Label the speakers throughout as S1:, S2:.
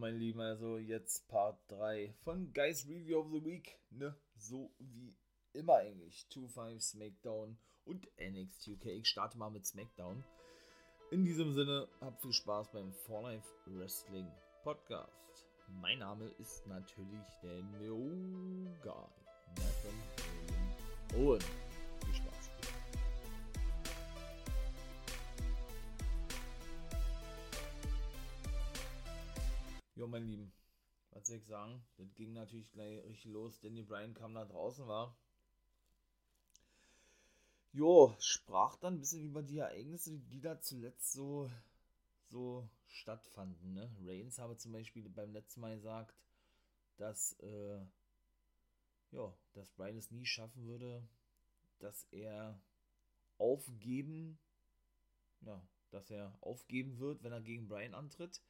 S1: mein Lieben, also jetzt Part 3 von Guys Review of the Week, ne? So wie immer eigentlich. 2-5 SmackDown und NXT UK. Ich starte mal mit SmackDown. In diesem Sinne, habt viel Spaß beim For Life Wrestling Podcast. Mein Name ist natürlich der New Guy. Nathan Owen. Jo, mein Lieben, was soll ich sagen? Das ging natürlich gleich richtig los. Danny Bryan kam da draußen, war. Jo, sprach dann ein bisschen über die Ereignisse, die da zuletzt so, so stattfanden. Ne? Reigns habe zum Beispiel beim letzten Mal gesagt, dass, äh, ja, dass Bryan es nie schaffen würde, dass er aufgeben, ja, dass er aufgeben wird, wenn er gegen Bryan antritt.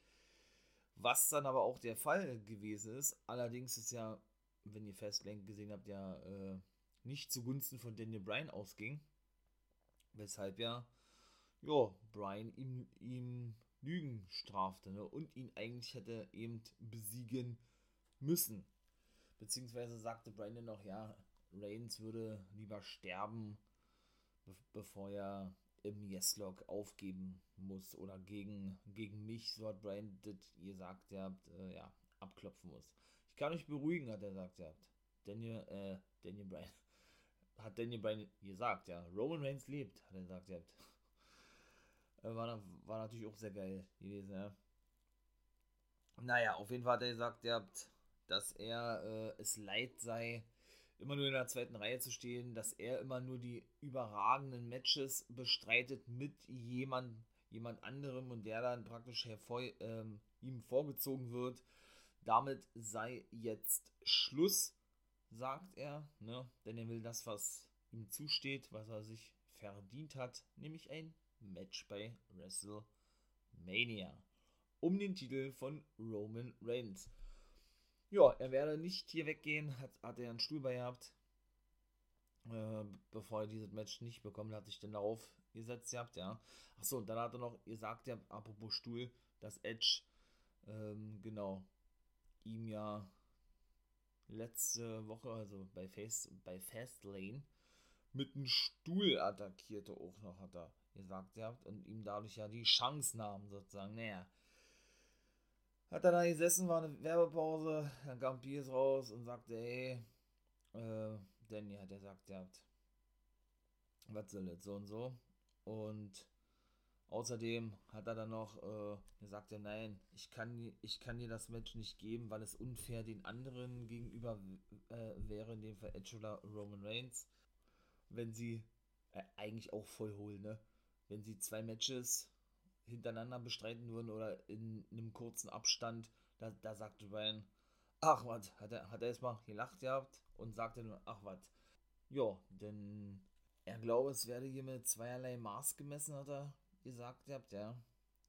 S1: Was dann aber auch der Fall gewesen ist. Allerdings ist ja, wenn ihr Fastlane gesehen habt, ja äh, nicht zugunsten von Daniel Bryan ausging. Weshalb ja, ja, Bryan ihm, ihm Lügen strafte ne? und ihn eigentlich hätte eben besiegen müssen. Beziehungsweise sagte Bryan dann noch, ja, Reigns würde lieber sterben, be bevor er im Yes-Log aufgeben muss oder gegen, gegen mich, so hat Brian das gesagt, ihr habt, äh, ja, abklopfen muss. Ich kann euch beruhigen, hat er gesagt, ihr habt. Daniel, äh, Daniel Bryan, hat Daniel Bryan gesagt, ja, Roman Reigns lebt, hat er gesagt, ihr habt. Äh, war, war natürlich auch sehr geil gewesen, ja. Naja, auf jeden Fall hat er gesagt, ihr habt, dass er äh, es leid sei, immer nur in der zweiten Reihe zu stehen, dass er immer nur die überragenden Matches bestreitet mit jemand, jemand anderem und der dann praktisch hervor, ähm, ihm vorgezogen wird. Damit sei jetzt Schluss, sagt er, ne? denn er will das, was ihm zusteht, was er sich verdient hat, nämlich ein Match bei WrestleMania um den Titel von Roman Reigns. Ja, er werde nicht hier weggehen, hat, hat er einen Stuhl bei gehabt. Äh, bevor er dieses Match nicht bekommen hat, sich dann darauf gesetzt gehabt, ja. Achso, und dann hat er noch gesagt, ja, apropos Stuhl, dass Edge, ähm, genau, ihm ja letzte Woche, also bei, Face, bei Fastlane, mit einem Stuhl attackierte auch noch, hat er gesagt gehabt, und ihm dadurch ja die Chance nahm, sozusagen, naja, hat er da gesessen, war eine Werbepause, dann kam Piers raus und sagte, hey, äh, Danny hat er gesagt, ihr was soll das, so und so. Und außerdem hat er dann noch äh, gesagt, nein, ich kann, ich kann dir das Match nicht geben, weil es unfair den anderen gegenüber äh, wäre, in dem Fall Edge oder Roman Reigns, wenn sie äh, eigentlich auch voll holen, ne? Wenn sie zwei Matches hintereinander bestreiten würden oder in einem kurzen Abstand, da, da sagte Brian, ach was, hat er, hat er erstmal gelacht gehabt und sagte nur, ach was. Ja, denn er glaube, es werde hier mit zweierlei Maß gemessen, hat er gesagt gehabt, ja.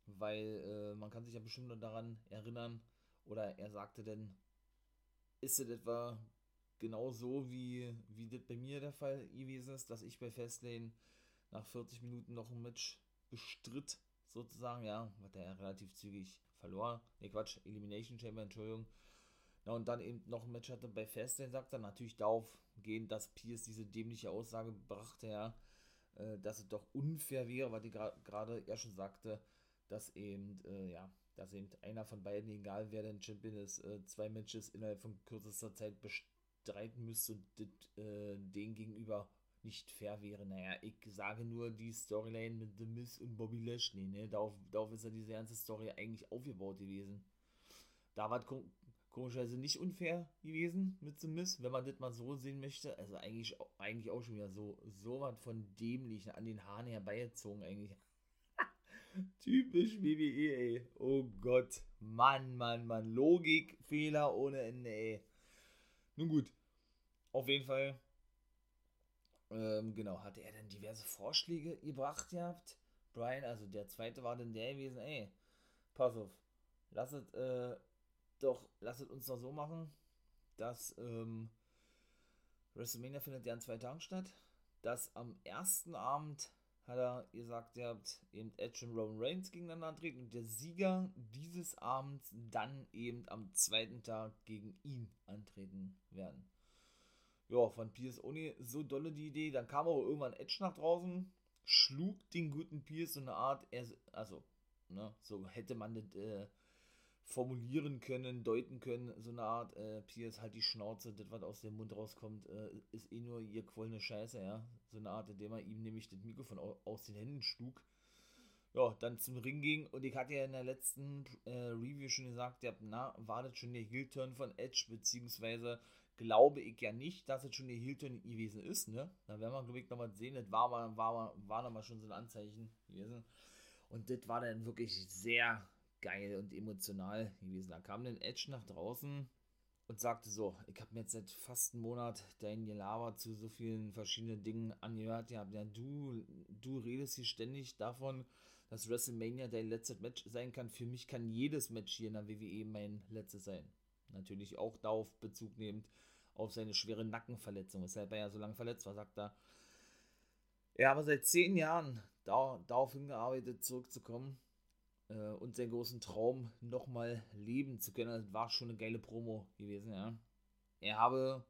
S1: Weil äh, man kann sich ja bestimmt nur daran erinnern, oder er sagte denn, ist es etwa genau so, wie, wie das bei mir der Fall gewesen ist, dass ich bei Fastlane nach 40 Minuten noch ein Match bestritt sozusagen, ja, hat er relativ zügig verloren. Ne, Quatsch, Elimination Chamber, Entschuldigung. Ja, und dann eben noch ein Match hatte bei Fastlane, sagt er natürlich darauf gehen, dass Pierce diese dämliche Aussage brachte, ja, äh, dass es doch unfair wäre, weil die gerade ja schon sagte, dass eben, äh, ja, dass eben einer von beiden, egal wer denn Champion ist, äh, zwei Matches innerhalb von kürzester Zeit bestreiten müsste und äh, den gegenüber nicht fair wäre. Naja, ich sage nur die Storyline mit The Miz und Bobby Lashley, ne? Darauf, darauf ist ja diese ganze Story eigentlich aufgebaut gewesen. Da war komischerweise nicht unfair gewesen mit The Miz, wenn man das mal so sehen möchte. Also eigentlich, eigentlich auch schon wieder so, so was von dämlich an den Haaren herbeigezogen eigentlich. Typisch WWE, ey. Oh Gott. Mann, Mann, Mann. Logikfehler ohne Ende, ey. Nun gut. Auf jeden Fall ähm, genau, hatte er dann diverse Vorschläge gebracht gehabt. Brian, also der zweite war dann der gewesen, ey, pass auf, lasset, äh, doch, lasset uns doch so machen, dass, ähm, WrestleMania findet ja an zwei Tagen statt, dass am ersten Abend hat er gesagt, ihr habt eben Edge und Roman Reigns gegeneinander antreten und der Sieger dieses Abends dann eben am zweiten Tag gegen ihn antreten werden. Ja, von Pierce ohne so dolle die Idee. Dann kam aber irgendwann Edge nach draußen, schlug den guten Pierce so eine Art, also, ne, so hätte man das äh, formulieren können, deuten können, so eine Art, äh, Pierce halt die Schnauze, das, was aus dem Mund rauskommt, äh, ist eh nur ihr quollene Scheiße, ja. So eine Art, indem er ihm nämlich das Mikrofon aus den Händen schlug. Ja, dann zum Ring ging und ich hatte ja in der letzten äh, Review schon gesagt, ja, na, war das schon der Heel-Turn von Edge, beziehungsweise glaube ich ja nicht, dass es schon der Heel-Turn gewesen ist, ne? Da werden wir, glaube ich, nochmal sehen, das war, war, war, war nochmal schon so ein Anzeichen gewesen. Und das war dann wirklich sehr geil und emotional gewesen. Da kam dann Edge nach draußen und sagte so, ich habe mir jetzt seit fast einem Monat dein Gelaber zu so vielen verschiedenen Dingen angehört. Ja du, du redest hier ständig davon, dass WrestleMania dein letztes Match sein kann. Für mich kann jedes Match hier in der WWE mein letztes sein. Natürlich auch darauf Bezug nehmend auf seine schwere Nackenverletzung, weshalb er ja so lange verletzt war, sagt er. Er habe seit zehn Jahren darauf hingearbeitet, zurückzukommen äh, und seinen großen Traum nochmal leben zu können. Das war schon eine geile Promo gewesen, ja. Er habe,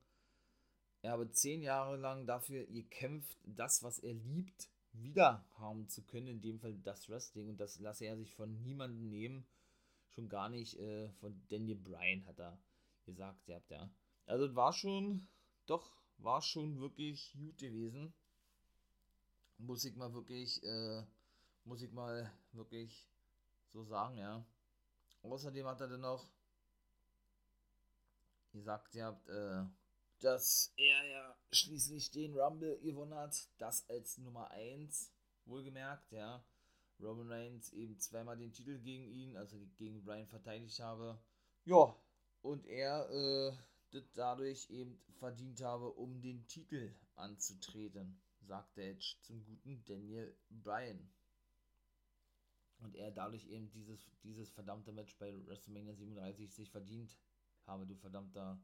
S1: er habe zehn Jahre lang dafür gekämpft, das, was er liebt, wieder haben zu können, in dem Fall das Wrestling. Und das lasse er sich von niemandem nehmen. Schon gar nicht äh, von Daniel Bryan, hat er gesagt, ihr habt ja. Also war schon, doch, war schon wirklich gut gewesen. Muss ich mal wirklich, äh, muss ich mal wirklich so sagen, ja. Außerdem hat er dann noch gesagt, ihr habt, äh, dass er ja schließlich den Rumble gewonnen hat, das als Nummer 1, wohlgemerkt, ja. Roman Reigns eben zweimal den Titel gegen ihn, also gegen Brian verteidigt habe. Ja, und er äh, dadurch eben verdient habe, um den Titel anzutreten, sagte Edge zum guten Daniel Bryan und er dadurch eben dieses, dieses verdammte Match bei WrestleMania 37 sich verdient habe, du verdammter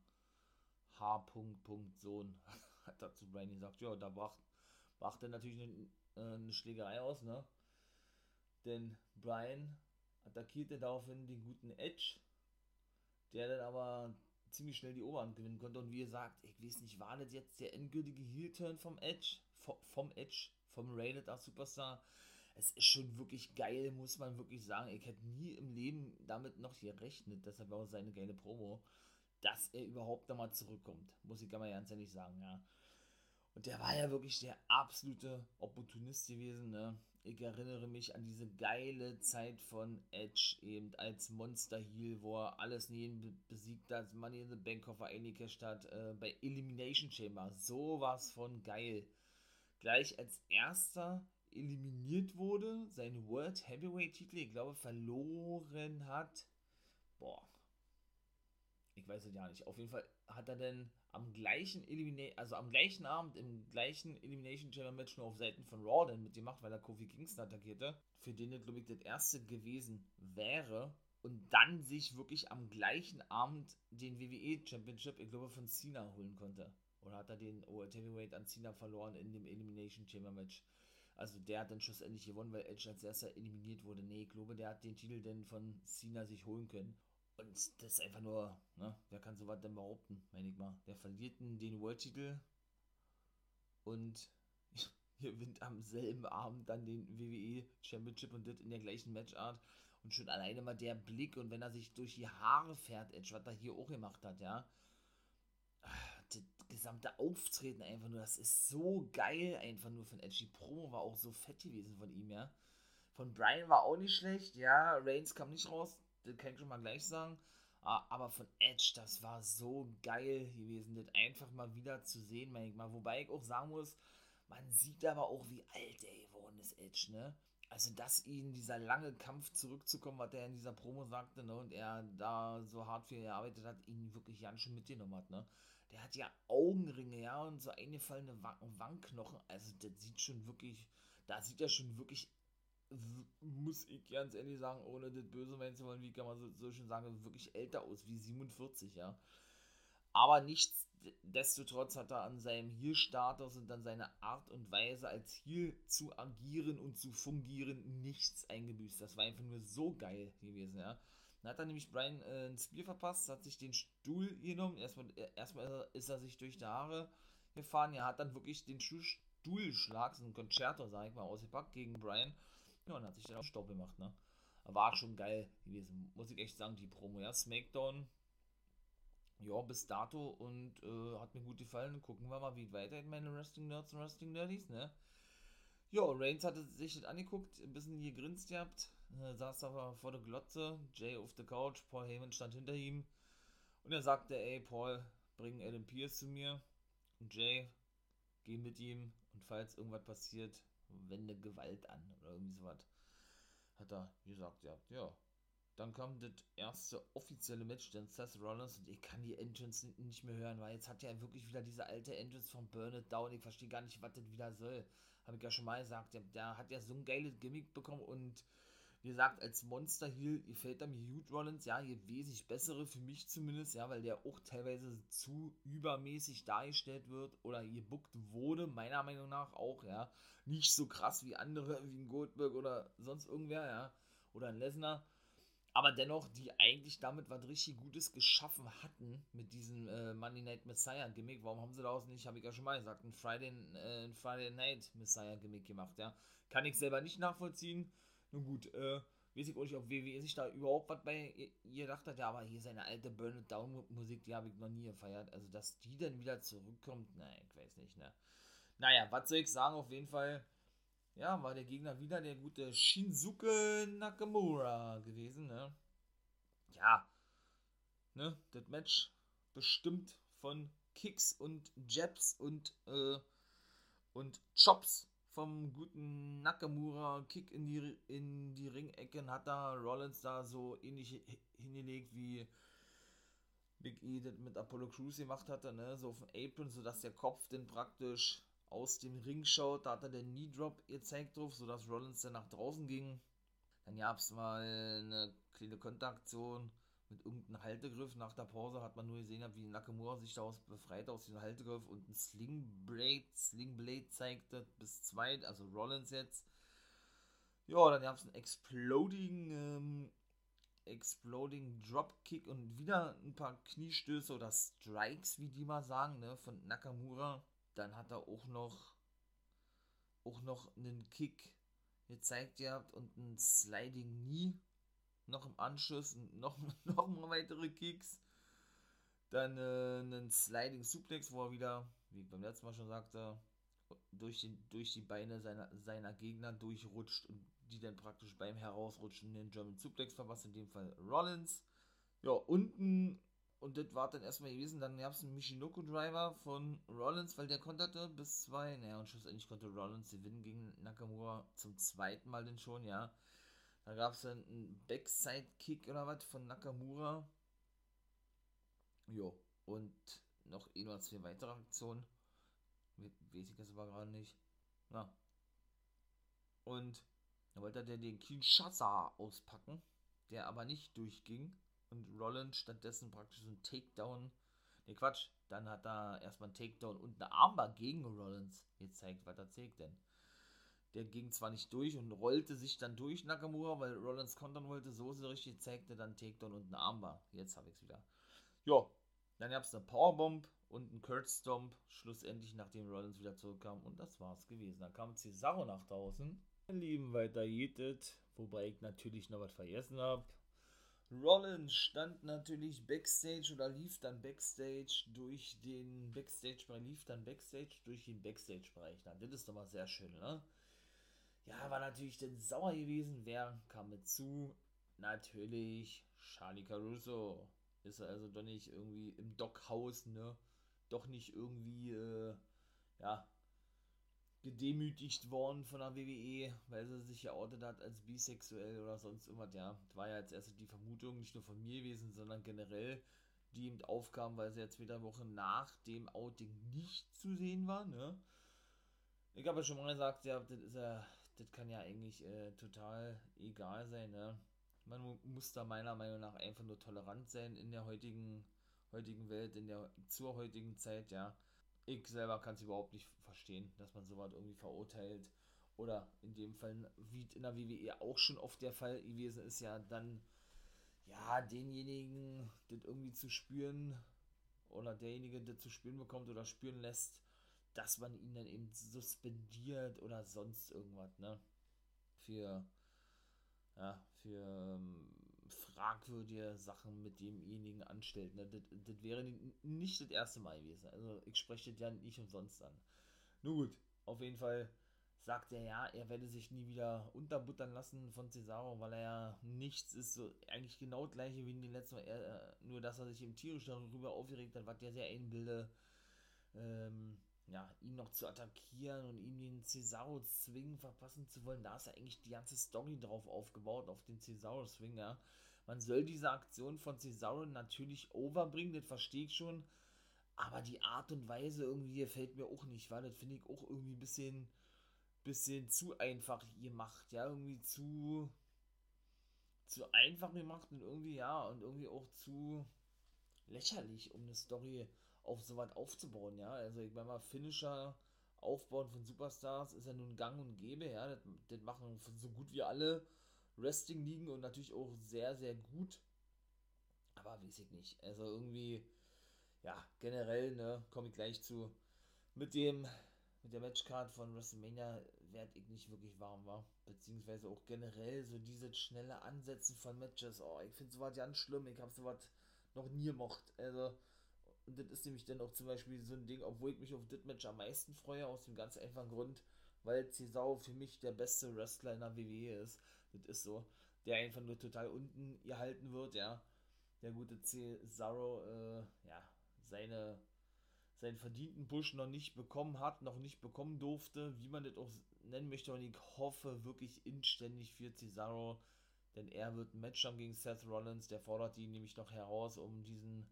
S1: H. Sohn, hat dazu Brian gesagt, ja, da brachte brach er natürlich eine, äh, eine Schlägerei aus, ne? Denn Brian attackierte daraufhin den guten Edge, der dann aber ziemlich schnell die Oberhand gewinnen konnte. Und wie ihr sagt, ich weiß nicht, war das jetzt der endgültige Heel-Turn vom Edge? Vom Edge, vom Rated R Superstar? es ist schon wirklich geil, muss man wirklich sagen. Ich hätte nie im Leben damit noch gerechnet, deshalb auch seine geile Promo, dass er überhaupt nochmal zurückkommt. Muss ich mal ganz ehrlich sagen, ja. Und der war ja wirklich der absolute Opportunist gewesen, ne? Ich erinnere mich an diese geile Zeit von Edge eben als Monster Heel, wo er alles neben besiegt hat, Money in the Bank Koffer eingecasht hat, äh, bei Elimination Chamber. Sowas von geil. Gleich als erster eliminiert wurde, seinen World Heavyweight Titel, ich glaube, verloren hat. Boah. Ich weiß es ja nicht. Auf jeden Fall hat er denn am gleichen Elimination, also am gleichen Abend im gleichen Elimination Chamber Match nur auf Seiten von Raw dann mitgemacht, weil er Kofi Kingston attackierte, für den er, glaube ich, das erste gewesen wäre und dann sich wirklich am gleichen Abend den WWE Championship, ich glaube, von Cena holen konnte. Oder hat er den World Heavyweight an Cena verloren in dem Elimination Chamber Match? Also der hat dann schlussendlich gewonnen, weil Edge als erster eliminiert wurde. Nee, ich glaube, der hat den Titel denn von Cena sich holen können. Und das ist einfach nur, ne, wer kann sowas denn behaupten, meine ich mal. Der verliert den World-Titel und gewinnt am selben Abend dann den WWE Championship und das in der gleichen Matchart. Und schon alleine mal der Blick und wenn er sich durch die Haare fährt, Edge, was er hier auch gemacht hat, ja das gesamte Auftreten einfach nur, das ist so geil einfach nur von Edge. Die Promo war auch so fett gewesen von ihm, ja. Von Brian war auch nicht schlecht, ja. Reigns kam nicht raus, kann ich schon mal gleich sagen. Aber von Edge, das war so geil gewesen, das einfach mal wieder zu sehen, meine ich mal. Wobei ich auch sagen muss, man sieht aber auch, wie alt er geworden ist, Edge, ne? Also, dass ihn dieser lange Kampf zurückzukommen, was er in dieser Promo sagte, ne, und er da so hart für gearbeitet hat, ihn wirklich ganz schön mitgenommen hat, ne? Der hat ja Augenringe, ja, und so eingefallene Wangenknochen. Also, das sieht schon wirklich, da sieht er schon wirklich, muss ich ganz ehrlich sagen, ohne das böse meinen zu wollen, wie kann man so, so schön sagen, wirklich älter aus, wie 47, ja. Aber nichtsdestotrotz hat er an seinem Heel-Status und an seiner Art und Weise als Heel zu agieren und zu fungieren nichts eingebüßt. Das war einfach nur so geil gewesen, ja. Dann hat er nämlich Brian äh, ein Spear verpasst, hat sich den Stuhl genommen. Erstmal, äh, erstmal ist er sich durch die Haare gefahren. Er hat dann wirklich den Stuhlschlag, so ein Concerto, sag ich mal, ausgepackt gegen Brian. Und hat sich dann auch Stopp gemacht, ne? War schon geil gewesen, muss ich echt sagen, die Promo. Ja, Smackdown, ja, bis dato und äh, hat mir gut gefallen. Gucken wir mal, wie weiter in meine Wrestling Nerds und Wrestling Nerdies, ne? Ja, Reigns hatte sich das angeguckt, ein bisschen gegrinst gehabt, äh, saß aber vor der Glotze, Jay auf der Couch, Paul Heyman stand hinter ihm und er sagte, ey Paul, bring Adam Pierce zu mir und Jay, geh mit ihm und falls irgendwas passiert, wende Gewalt an oder irgendwie sowas. Hat er gesagt, ja, ja. Dann kam das erste offizielle Match, dann Seth Rollins und ich kann die Entrance nicht mehr hören, weil jetzt hat er wirklich wieder diese alte Entrance von Burn It Down. Ich verstehe gar nicht, was das wieder soll. Habe ich ja schon mal gesagt. Der, der hat ja so ein geiles Gimmick bekommen und wie gesagt, als Monster Heel gefällt er mir Hugh Rollins, ja, hier wesentlich bessere, für mich zumindest, ja, weil der auch teilweise zu übermäßig dargestellt wird oder gebuckt wurde, meiner Meinung nach auch, ja. Nicht so krass wie andere, wie ein Goldberg oder sonst irgendwer, ja, oder ein Lesnar. Aber dennoch, die eigentlich damit was richtig Gutes geschaffen hatten mit diesem äh, Monday Night Messiah Gimmick. Warum haben sie daraus nicht, habe ich ja schon mal gesagt, ein Friday, äh, Friday Night Messiah Gimmick gemacht, ja. Kann ich selber nicht nachvollziehen nun gut, äh, weiß ich auch nicht, ob WWE sich da überhaupt was bei gedacht hat. Ja, aber hier seine alte Burn Down Musik, die habe ich noch nie gefeiert. Also, dass die dann wieder zurückkommt, nein, ich weiß nicht, ne. Naja, was soll ich sagen, auf jeden Fall, ja, war der Gegner wieder der gute Shinsuke Nakamura gewesen, ne. Ja, ne, das Match bestimmt von Kicks und Jabs und, äh, und Chops vom guten Nakamura Kick in die, in die Ringecken hat da Rollins da so ähnlich hingelegt wie Big E das mit Apollo Crews gemacht hatte, ne? So auf dem Apron, sodass der Kopf dann praktisch aus dem Ring schaut. Da hat er den Knee Drop gezeigt drauf, sodass Rollins dann nach draußen ging. Dann gab es mal eine kleine Kontaktion mit irgendeinem Haltegriff. Nach der Pause hat man nur gesehen, wie Nakamura sich daraus befreit aus diesem Haltegriff und ein Slingblade, Slingblade zeigte bis zwei, also Rollins jetzt. Ja, dann gab es einen Exploding, ähm, Exploding Dropkick und wieder ein paar Kniestöße oder Strikes, wie die mal sagen, ne, von Nakamura. Dann hat er auch noch auch noch einen Kick gezeigt gehabt und ein Sliding Knee noch im Anschluss noch, noch mal weitere Kicks. Dann äh, einen Sliding Suplex, wo er wieder, wie beim letzten Mal schon sagte, durch, den, durch die Beine seiner, seiner Gegner durchrutscht und die dann praktisch beim Herausrutschen den German Suplex verpasst, in dem Fall Rollins. Ja, unten, und das war dann erstmal gewesen, dann gab es einen Michinoku Driver von Rollins, weil der konterte bis zwei, naja, und schlussendlich konnte Rollins gewinnen gegen Nakamura zum zweiten Mal denn schon, ja. Da gab es dann einen Backside-Kick oder was von Nakamura. Jo, und noch eh nur zwei weitere Aktionen. Weiß ich das aber gerade nicht. Ja. Und da wollte er den Kinshasa auspacken, der aber nicht durchging. Und Rollins stattdessen praktisch so ein Takedown. Ne, Quatsch. Dann hat er erstmal einen Takedown und eine Armbar gegen Rollins gezeigt. Was erzählt denn? Der ging zwar nicht durch und rollte sich dann durch Nakamura, weil Rollins kontern wollte, so sie richtig zeigte, dann Takedown und ein Armbar. Jetzt habe ich es wieder. Ja, dann gab es eine Powerbomb und einen Kurt Stomp, schlussendlich nachdem Rollins wieder zurückkam und das war's gewesen. Dann kam Cesaro nach draußen. Mein Lieben, weiter jetet, wobei ich natürlich noch was vergessen habe. Rollins stand natürlich Backstage oder lief dann Backstage durch den Backstage-Bereich, lief dann Backstage durch den Backstage-Bereich. Das ist doch mal sehr schön, ne? Ja, war natürlich dann sauer gewesen. Wer kam mit zu? Natürlich Charlie Caruso. Ist also doch nicht irgendwie im Dockhaus, ne? Doch nicht irgendwie, äh, ja, gedemütigt worden von der WWE, weil sie sich geoutet hat als bisexuell oder sonst irgendwas, ja. Das war ja als erstes die Vermutung, nicht nur von mir gewesen, sondern generell, die eben aufkam, weil sie ja zwei Wochen nach dem Outing nicht zu sehen war, ne. Ich habe ja schon mal gesagt, ja, das ist ja das kann ja eigentlich äh, total egal sein. Ne? Man muss da meiner Meinung nach einfach nur tolerant sein in der heutigen, heutigen Welt, in der zur heutigen Zeit, ja. Ich selber kann es überhaupt nicht verstehen, dass man sowas irgendwie verurteilt. Oder in dem Fall, wie in der WWE auch schon oft der Fall gewesen ist, ja, dann ja, denjenigen das irgendwie zu spüren oder derjenige das zu spüren bekommt oder spüren lässt, dass man ihn dann eben suspendiert oder sonst irgendwas, ne? Für, ja, für ähm, fragwürdige Sachen mit demjenigen anstellt. Ne? Das, das wäre nicht das erste Mal gewesen. Also ich spreche das ja nicht umsonst an. Nun gut, auf jeden Fall sagt er ja, er werde sich nie wieder unterbuttern lassen von Cesaro, weil er ja nichts ist, so eigentlich genau das gleiche wie in den letzten Mal, er, äh, nur dass er sich im tierisch darüber aufgeregt hat, was der sehr einbilde, ähm, ja, ihn noch zu attackieren und ihm den Cesaro zwingen verpassen zu wollen, da ist ja eigentlich die ganze Story drauf aufgebaut, auf den Cesaro Swing, ja. Man soll diese Aktion von Cesaro natürlich overbringen, das verstehe ich schon, aber die Art und Weise irgendwie gefällt mir auch nicht, weil das finde ich auch irgendwie ein bisschen bisschen zu einfach gemacht, ja, irgendwie zu zu einfach gemacht und irgendwie ja und irgendwie auch zu lächerlich, um eine Story auf sowas aufzubauen, ja. Also ich meine mal Finisher aufbauen von Superstars ist ja nun gang und gäbe, ja. Das, das machen so gut wie alle Wrestling liegen und natürlich auch sehr sehr gut. Aber weiß ich nicht. Also irgendwie ja, generell, ne, komme ich gleich zu mit dem mit der Matchcard von WrestleMania werde ich nicht wirklich warm war. Beziehungsweise auch generell so diese schnelle Ansetzen von Matches. Oh, ich finde sowas ganz schlimm. Ich habe sowas noch nie gemocht. Also, und das ist nämlich dann auch zum Beispiel so ein Ding, obwohl ich mich auf das Match am meisten freue, aus dem ganz einfachen Grund, weil Cesaro für mich der beste Wrestler in der WWE ist. Das ist so. Der einfach nur total unten gehalten wird, ja. Der gute Cesaro, äh, ja, seine seinen verdienten Busch noch nicht bekommen hat, noch nicht bekommen durfte, wie man das auch nennen möchte. Und ich hoffe wirklich inständig für Cesaro, denn er wird ein Match haben gegen Seth Rollins. Der fordert ihn nämlich noch heraus, um diesen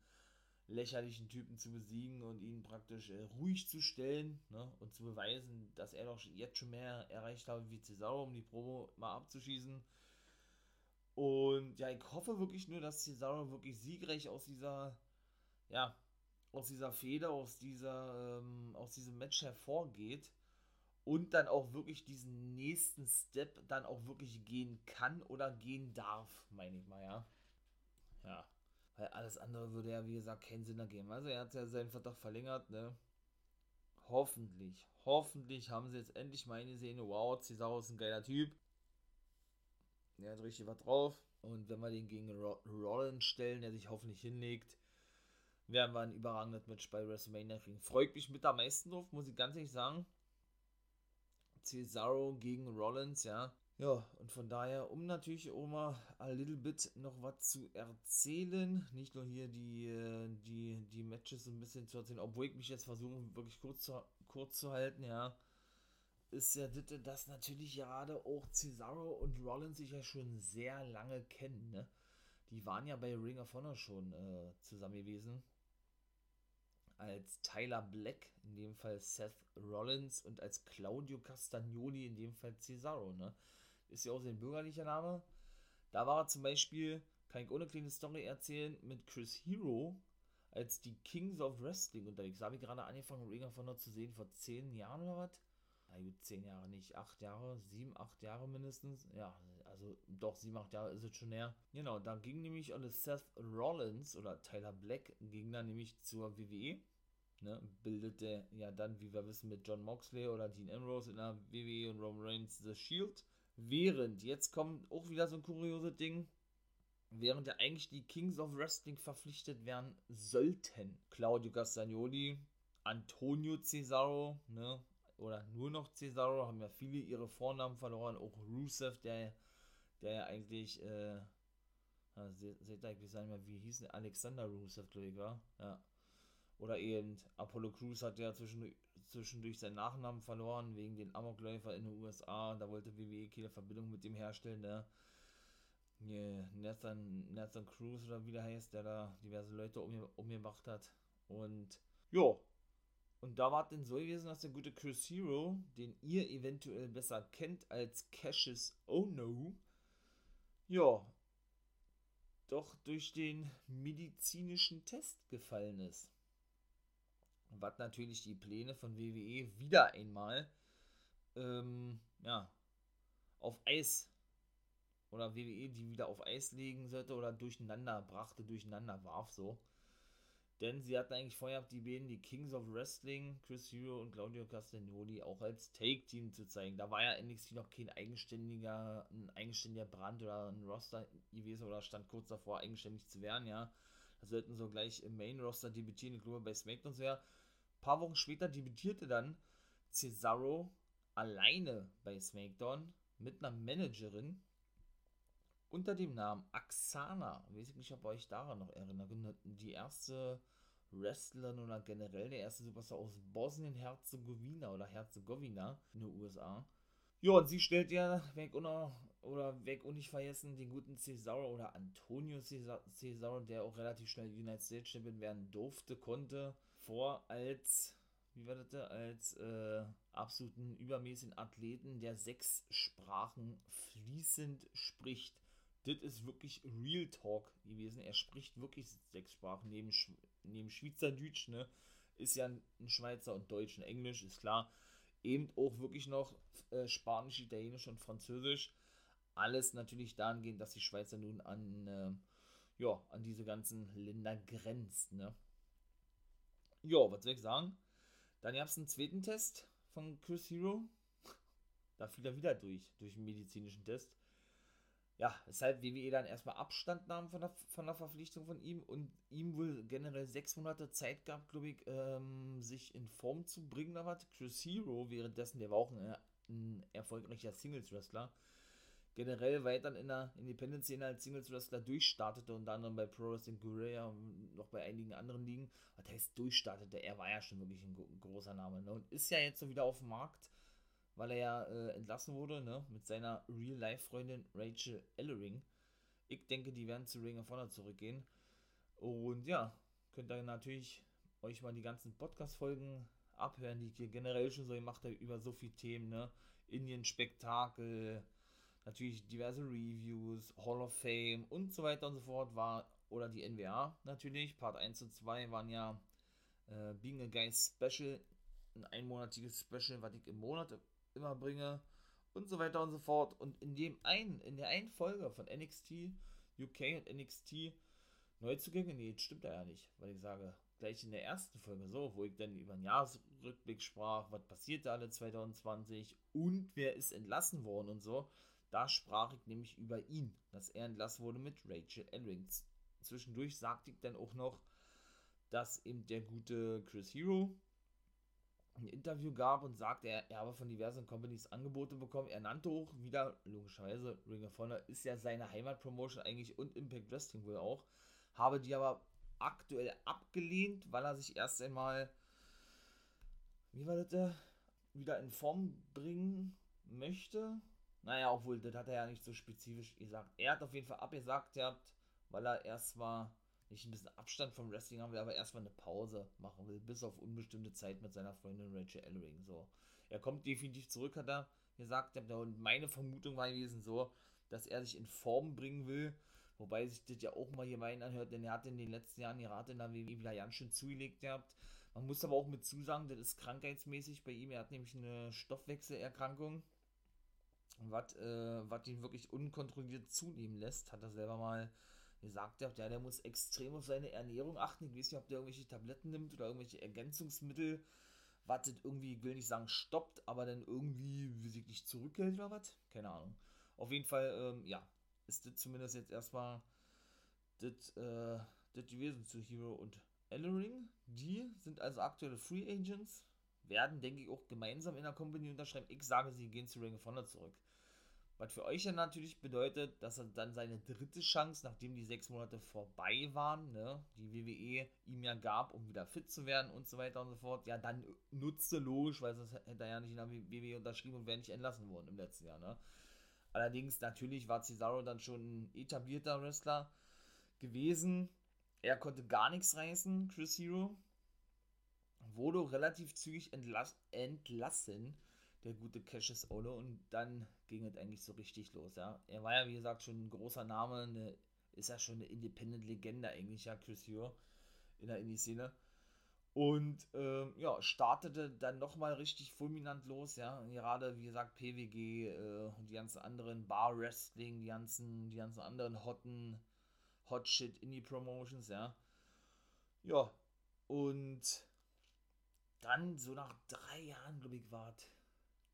S1: lächerlichen Typen zu besiegen und ihn praktisch äh, ruhig zu stellen ne, und zu beweisen, dass er doch jetzt schon mehr erreicht habe wie Cesaro, um die Promo mal abzuschießen. Und ja, ich hoffe wirklich nur, dass Cesaro wirklich siegreich aus dieser, ja, aus dieser Feder, aus dieser, ähm, aus diesem Match hervorgeht und dann auch wirklich diesen nächsten Step dann auch wirklich gehen kann oder gehen darf, meine ich mal, ja. Ja. Weil alles andere würde ja, wie gesagt, keinen Sinn ergeben. Also er hat ja seinen Vertrag verlängert, ne? Hoffentlich, hoffentlich haben sie jetzt endlich mal gesehen, wow, Cesaro ist ein geiler Typ. Der hat richtig was drauf. Und wenn wir den gegen Rollins stellen, der sich hoffentlich hinlegt, werden wir ein überragendes Match bei WrestleMania kriegen. Freut mich mit am meisten drauf, muss ich ganz ehrlich sagen. Cesaro gegen Rollins, ja. Ja, und von daher, um natürlich mal a little bit noch was zu erzählen, nicht nur hier die, äh, die, die Matches so ein bisschen zu erzählen, obwohl ich mich jetzt versuche, wirklich kurz zu, kurz zu halten, ja, ist ja das, dass natürlich gerade auch Cesaro und Rollins sich ja schon sehr lange kennen, ne? Die waren ja bei Ring of Honor schon äh, zusammen gewesen als Tyler Black, in dem Fall Seth Rollins und als Claudio Castagnoli, in dem Fall Cesaro, ne? Ist ja auch sein bürgerlicher Name. Da war er zum Beispiel, kann ich ohne kleine Story erzählen, mit Chris Hero als die Kings of Wrestling unterwegs. Da habe ich gerade angefangen, Ring of Honor zu sehen, vor zehn Jahren oder was? Na gut, zehn Jahre nicht, acht Jahre, sieben, acht Jahre mindestens. Ja, also doch, sieben, acht Jahre ist es schon her. Genau, da ging nämlich und Seth Rollins oder Tyler Black ging dann nämlich zur WWE. Ne, bildete ja dann, wie wir wissen, mit John Moxley oder Dean Ambrose in der WWE und Roman Reigns The Shield. Während, jetzt kommt auch wieder so ein kurioses Ding, während ja eigentlich die Kings of Wrestling verpflichtet werden sollten. Claudio Castagnoli, Antonio Cesaro, ne, oder nur noch Cesaro, haben ja viele ihre Vornamen verloren, auch Rusev, der, der ja eigentlich, äh, seht ihr, ich weiß nicht wie hieß der, Alexander Rusev, glaube ich, war, ja. Oder eben Apollo Crews hat ja zwischendurch, zwischendurch seinen Nachnamen verloren, wegen den Amokläufer in den USA, da wollte WWE keine Verbindung mit dem herstellen, der yeah, Nathan, Nathan Cruz oder wie der heißt, der da diverse Leute um, umgebracht hat. Und ja, und da war es denn so gewesen, dass der gute Chris Hero, den ihr eventuell besser kennt als Cassius Ono, ja, doch durch den medizinischen Test gefallen ist. Was natürlich die Pläne von WWE wieder einmal ähm, ja, auf Eis oder WWE die wieder auf Eis legen sollte oder durcheinander brachte, durcheinander warf so. Denn sie hatten eigentlich vorher die beiden, die Kings of Wrestling, Chris Hero und Claudio Castagnoli, auch als Take-Team zu zeigen. Da war ja NXT noch kein eigenständiger, ein eigenständiger Brand oder ein Roster gewesen oder stand kurz davor, eigenständig zu werden, ja. Da sollten so gleich im Main-Roster debütieren, ich glaube bei SmackDown so ja. Ein paar Wochen später debütierte dann Cesaro alleine bei SmackDown mit einer Managerin unter dem Namen Axana. Ich weiß nicht, ob ihr euch daran noch erinnert. Die erste Wrestlerin oder generell der erste Superstar aus Bosnien-Herzegowina oder Herzegowina in den USA. Ja, und sie stellt ja weg oder, oder weg und nicht vergessen den guten Cesaro oder Antonio Cesaro, der auch relativ schnell United States Champion werden durfte, konnte, vor als wie war das da, als äh, absoluten übermäßigen Athleten, der sechs Sprachen fließend spricht. Das ist wirklich Real Talk gewesen. Er spricht wirklich sechs Sprachen neben, Sch neben Schweizerdeutsch, ne? Ist ja ein Schweizer und Deutsch und Englisch, ist klar. Eben auch wirklich noch äh, Spanisch, Italienisch und Französisch. Alles natürlich dahingehend, dass die Schweizer nun an, äh, ja, an diese ganzen Länder grenzt, ne? Ja, was soll ich sagen? Dann gab es einen zweiten Test von Chris Hero. Da fiel er wieder durch, durch den medizinischen Test. Ja, weshalb WWE dann erstmal Abstand nahm von der, von der Verpflichtung von ihm und ihm wohl generell sechs Monate Zeit gab, glaube ich, ähm, sich in Form zu bringen. Da Chris Hero währenddessen, der war auch ein, ein erfolgreicher Singles-Wrestler, generell weiter in der Independent-Szene als Singles-Wrestler durchstartete und dann bei Pro Wrestling Guerrilla und noch bei einigen anderen Ligen. Was heißt durchstartete? Er war ja schon wirklich ein, ein großer Name ne? und ist ja jetzt so wieder auf dem Markt, weil er ja äh, entlassen wurde ne? mit seiner Real-Life-Freundin Rachel Ellering. Ich denke, die werden zu Ring of Honor zurückgehen. Und ja, könnt ihr natürlich euch mal die ganzen Podcast-Folgen abhören, die ich hier generell schon so gemacht habe über so viele Themen, ne? Indien-Spektakel, natürlich diverse Reviews, Hall of Fame und so weiter und so fort war, oder die NWA natürlich, Part 1 und 2 waren ja äh, Being a Guy Special, ein einmonatiges Special, was ich im Monat immer bringe und so weiter und so fort. Und in dem einen, in der einen Folge von NXT UK und NXT Neuzugänge, nee, stimmt ja nicht, weil ich sage, gleich in der ersten Folge so, wo ich dann über einen Jahresrückblick sprach, was passierte alle 2020 und wer ist entlassen worden und so, da sprach ich nämlich über ihn, dass er entlassen wurde mit Rachel Ellrings. Zwischendurch sagte ich dann auch noch, dass eben der gute Chris Hero ein Interview gab und sagte, er, er habe von diversen Companies Angebote bekommen. Er nannte auch wieder, logischerweise, Ring of Honor ist ja seine Heimatpromotion eigentlich und Impact Wrestling wohl auch, habe die aber aktuell abgelehnt, weil er sich erst einmal, wie war das, da? wieder in Form bringen möchte naja, obwohl, das hat er ja nicht so spezifisch gesagt. Er hat auf jeden Fall abgesagt gehabt, weil er erstmal nicht ein bisschen Abstand vom Wrestling haben will, aber erstmal eine Pause machen will, bis auf unbestimmte Zeit mit seiner Freundin Rachel Ellering. So. Er kommt definitiv zurück, hat er gesagt. Und meine Vermutung war gewesen so, dass er sich in Form bringen will, wobei sich das ja auch mal gemein anhört, denn er hat in den letzten Jahren die Rate in der WWE wieder ganz schön zugelegt gehabt. Man muss aber auch mit zusagen, das ist krankheitsmäßig bei ihm. Er hat nämlich eine Stoffwechselerkrankung was äh, ihn wirklich unkontrolliert zunehmen lässt, hat er selber mal gesagt, ja, der muss extrem auf seine Ernährung achten. Ich weiß nicht, ob der irgendwelche Tabletten nimmt oder irgendwelche Ergänzungsmittel, was das irgendwie, ich will nicht sagen stoppt, aber dann irgendwie wirklich zurückhält oder was? Keine Ahnung. Auf jeden Fall, ähm, ja, ist das zumindest jetzt erstmal das, äh, das gewesen zu Hero und Ellering. Die sind also aktuelle Free Agents, werden, denke ich, auch gemeinsam in der Company unterschreiben. Ich sage, sie gehen zu Ring of Honor zurück. Was für euch ja natürlich bedeutet, dass er dann seine dritte Chance, nachdem die sechs Monate vorbei waren, ne, die WWE ihm ja gab, um wieder fit zu werden und so weiter und so fort, ja, dann nutzte logisch, weil sonst hätte er ja nicht in der WWE unterschrieben und wäre nicht entlassen worden im letzten Jahr, ne. Allerdings, natürlich war Cesaro dann schon ein etablierter Wrestler gewesen. Er konnte gar nichts reißen, Chris Hero. Wurde relativ zügig entlass entlassen der gute Cassius Olo und dann ging es eigentlich so richtig los, ja. Er war ja, wie gesagt, schon ein großer Name, eine ist ja schon eine Independent-Legende eigentlich, ja, Chris Hero in der Indie-Szene. Und ähm, ja, startete dann nochmal richtig fulminant los, ja. Gerade, wie gesagt, PWG äh, und die ganzen anderen Bar Wrestling, die ganzen, die ganzen anderen hotten, Hot Shit Indie Promotions, ja. Ja, und dann so nach drei Jahren, glaube ich, war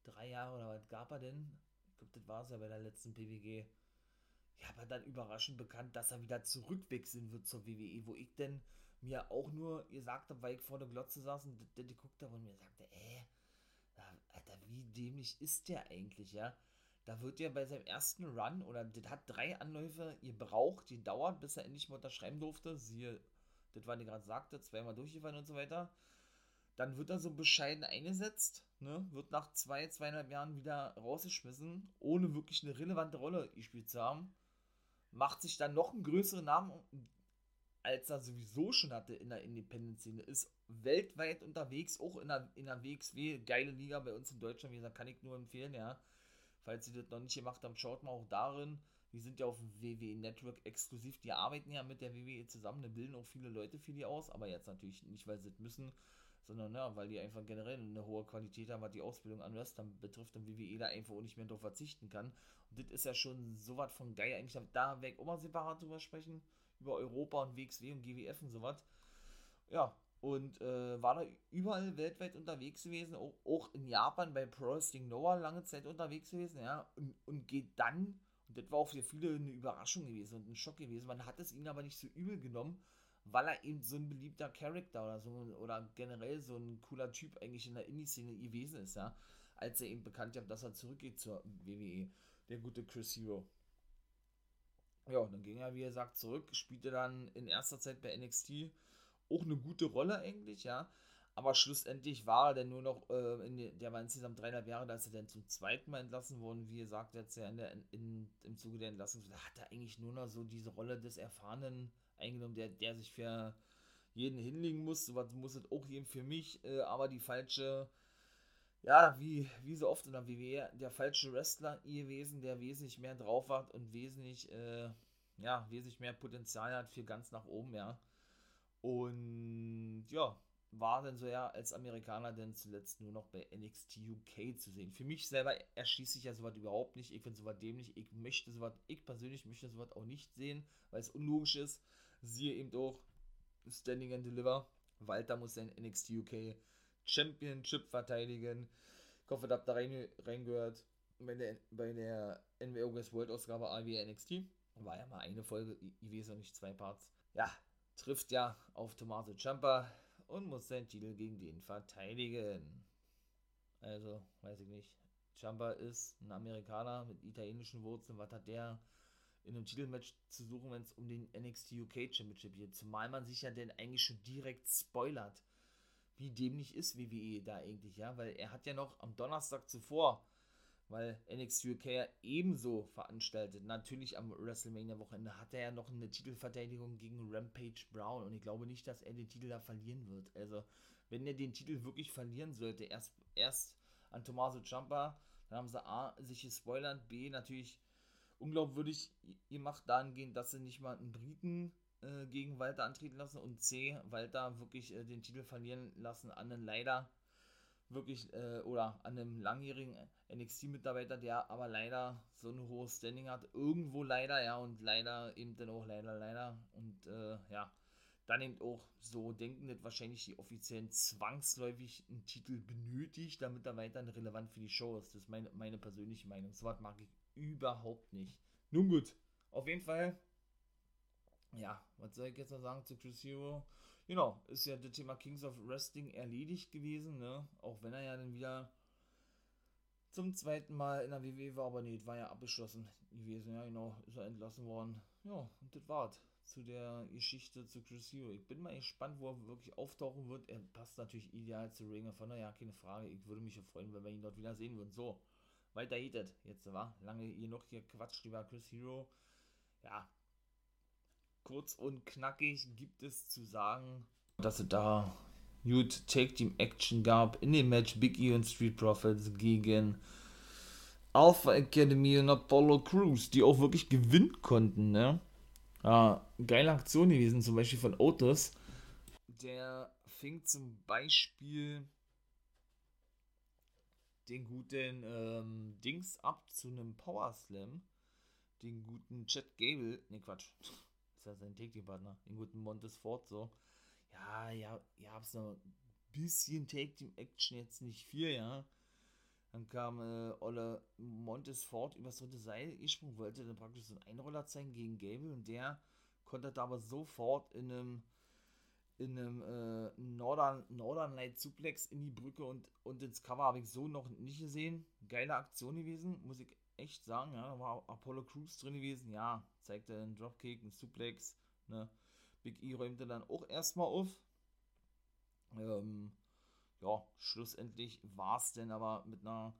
S1: drei Jahre oder was gab er denn? Ich glaube, das war es ja bei der letzten PWG. Ja, aber dann überraschend bekannt, dass er wieder zurückwechseln wird zur WWE, wo ich denn mir auch nur gesagt habe, weil ich vor der Glotze saß und der geguckt habe und mir sagte, äh, Alter, wie dämlich ist der eigentlich, ja? Da wird ja bei seinem ersten Run, oder das hat drei Anläufe gebraucht, die dauert, bis er endlich mal unterschreiben durfte. Siehe, das war die gerade sagte, zweimal durchgefallen und so weiter. Dann wird er so bescheiden eingesetzt, ne? wird nach zwei, zweieinhalb Jahren wieder rausgeschmissen, ohne wirklich eine relevante Rolle gespielt zu haben. Macht sich dann noch einen größeren Namen, als er sowieso schon hatte in der Independent-Szene, ist weltweit unterwegs, auch in der, in der WXW, geile Liga bei uns in Deutschland, wie gesagt, kann ich nur empfehlen, ja. Falls ihr das noch nicht gemacht habt, schaut mal auch darin. Die sind ja auf dem WWE Network exklusiv, die arbeiten ja mit der WWE zusammen, da bilden auch viele Leute für die aus, aber jetzt natürlich nicht, weil sie das müssen, sondern ja, weil die einfach generell eine hohe Qualität haben, was die Ausbildung an Western betrifft und WWE da einfach auch nicht mehr darauf verzichten kann. Und das ist ja schon so was von geil, eigentlich da ich auch mal separat drüber sprechen über Europa und WXW und GWF und sowas. Ja, und äh, war da überall weltweit unterwegs gewesen, auch, auch, in Japan bei Pro Wrestling Noah lange Zeit unterwegs gewesen, ja, und, und geht dann, und das war auch für viele eine Überraschung gewesen und ein Schock gewesen, man hat es ihn aber nicht so übel genommen, weil er eben so ein beliebter Charakter oder so, oder generell so ein cooler Typ eigentlich in der Indie-Szene gewesen ist, ja, als er eben bekannt hat, dass er zurückgeht zur WWE, der gute Chris Hero. Ja, dann ging er, wie gesagt, zurück, spielte dann in erster Zeit bei NXT auch eine gute Rolle eigentlich, ja. Aber schlussendlich war er dann nur noch, äh, in der war insgesamt dreieinhalb Jahre, da ist er dann zum zweiten Mal entlassen worden. Wie gesagt, jetzt ja in der, in, im Zuge der Entlassung, da hat er eigentlich nur noch so diese Rolle des Erfahrenen eingenommen, der, der sich für jeden hinlegen muss. So was muss es auch geben für mich, äh, aber die falsche ja, wie, wie so oft in der WWE, der falsche Wrestler gewesen, der wesentlich mehr drauf hat und wesentlich, äh, ja, wesentlich mehr Potenzial hat für ganz nach oben, ja. Und ja, war dann so ja als Amerikaner dann zuletzt nur noch bei NXT UK zu sehen. Für mich selber erschließt sich ja sowas überhaupt nicht. Ich finde sowas dämlich. Ich möchte sowas, ich persönlich möchte sowas auch nicht sehen, weil es unlogisch ist. Siehe eben auch Standing and Deliver. Walter muss sein NXT UK Championship verteidigen. Ich hoffe, da habt ihr rein, reingehört bei der, bei der NWO Guest World Ausgabe AW NXT. War ja mal eine Folge gewesen und nicht zwei Parts. Ja, trifft ja auf Tommaso Ciampa und muss seinen Titel gegen den verteidigen. Also, weiß ich nicht. Ciampa ist ein Amerikaner mit italienischen Wurzeln. Was hat der in einem Titelmatch zu suchen, wenn es um den NXT UK Championship geht? Zumal man sich ja denn eigentlich schon direkt spoilert wie dämlich ist WWE da eigentlich, ja, weil er hat ja noch am Donnerstag zuvor, weil NXT UK ja ebenso veranstaltet, natürlich am WrestleMania-Wochenende, hat er ja noch eine Titelverteidigung gegen Rampage Brown und ich glaube nicht, dass er den Titel da verlieren wird. Also, wenn er den Titel wirklich verlieren sollte, erst, erst an Tommaso Ciampa, dann haben sie A, sich gespoilert, B, natürlich unglaubwürdig gemacht dahingehend, dass sie nicht mal einen Briten äh, gegen Walter antreten lassen und C, Walter wirklich äh, den Titel verlieren lassen an einen leider wirklich äh, oder an einem langjährigen NXT-Mitarbeiter, der aber leider so ein hohes Standing hat. Irgendwo leider, ja, und leider eben dann auch leider, leider. Und äh, ja, dann eben auch so denken, dass wahrscheinlich die Offiziellen zwangsläufig einen Titel benötigt, damit er weiterhin relevant für die Show ist. Das ist meine, meine persönliche Meinung. So was mag ich überhaupt nicht. Nun gut, auf jeden Fall ja, was soll ich jetzt noch sagen zu Chris Hero? Genau, ist ja das Thema Kings of Wrestling erledigt gewesen, ne? Auch wenn er ja dann wieder zum zweiten Mal in der WWE war, aber nee, war ja abgeschlossen gewesen, ja, genau, ist er entlassen worden. Ja, und das war's zu der Geschichte zu Chris Hero. Ich bin mal gespannt, wo er wirklich auftauchen wird. Er passt natürlich ideal zu Ring of Honor, ja, keine Frage. Ich würde mich freuen, wenn wir ihn dort wieder sehen würden. So, weiter es. Jetzt war lange genug hier Quatsch über Chris Hero. Ja, kurz und knackig gibt es zu sagen, dass es da gut Take Team Action gab in dem Match Big E und Street Profits gegen Alpha Academy und Apollo Crews, die auch wirklich gewinnen konnten, ne? Ja, geile Aktion gewesen, zum Beispiel von Otis. Der fing zum Beispiel den guten ähm, Dings ab zu einem Power Slam. Den guten Chad Gable, ne Quatsch, ist ja sein Take-Team-Partner, den guten Montes Ford so. Ja, ja, ihr habt noch ein bisschen Take-Team-Action, jetzt nicht viel, ja. Dann kam äh, Olle Montes Ford übers dritte Seil gesprungen, wollte dann praktisch so einen Einroller zeigen gegen Gable und der konnte da aber sofort in einem in einem äh, Northern, Northern Light Suplex in die Brücke und, und ins Cover habe ich so noch nicht gesehen. Geile Aktion gewesen, muss ich echt sagen. Ja, da war Apollo Crews drin gewesen. Ja, zeigte einen Dropkick, einen Suplex. Ne. Big E räumte dann auch erstmal auf. Ähm, ja, schlussendlich war es denn aber mit einer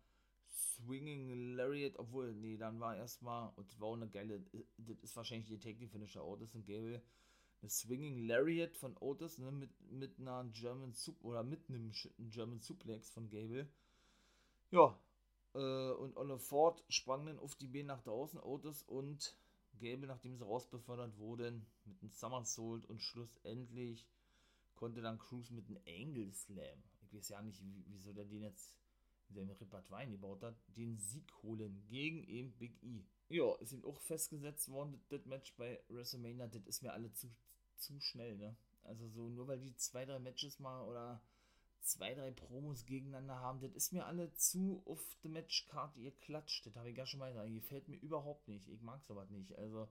S1: Swinging Lariat, obwohl, nee, dann war erstmal, und war auch eine geile, das ist wahrscheinlich die Technik Finisher Otis und Gable, eine Swinging Lariat von Otis, ne, mit, mit einer German Sup oder mit einem German Suplex von Gable. Ja, äh, und Olle Ford sprang dann auf die Beine nach draußen, Otis und Gable, nachdem sie rausbefördert wurden, mit einem Somersault und schlussendlich konnte dann Cruz mit einem Angle Slam, ich weiß ja nicht, wieso der den jetzt in seinem Repertoire eingebaut hat, den Sieg holen gegen eben Big E. Ja, ist ihm auch festgesetzt worden, das Match bei WrestleMania, das ist mir alle zu, zu schnell, ne? Also so, nur weil die zwei, drei Matches mal oder zwei, drei Promos gegeneinander haben, das ist mir alle zu auf der Matchcard ihr klatscht. Das habe ich ja schon mal gesagt. Gefällt mir überhaupt nicht. Ich mag sowas nicht. Also,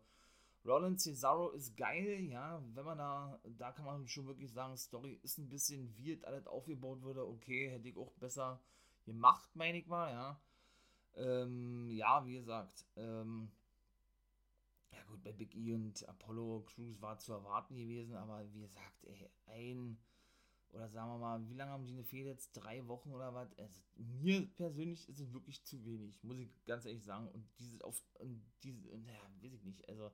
S1: Rollins Cesaro ist geil, ja. Wenn man da, da kann man schon wirklich sagen, Story ist ein bisschen wie alles aufgebaut wurde. Okay, hätte ich auch besser gemacht, meine ich mal, ja. Ähm, ja, wie gesagt, ähm, gut, bei Big E und Apollo Crews war zu erwarten gewesen, aber wie gesagt, ey, ein oder sagen wir mal, wie lange haben die eine Fehde jetzt? Drei Wochen oder was? Also, mir persönlich ist es wirklich zu wenig, muss ich ganz ehrlich sagen. Und diese auf und diese, naja, weiß ich nicht. Also,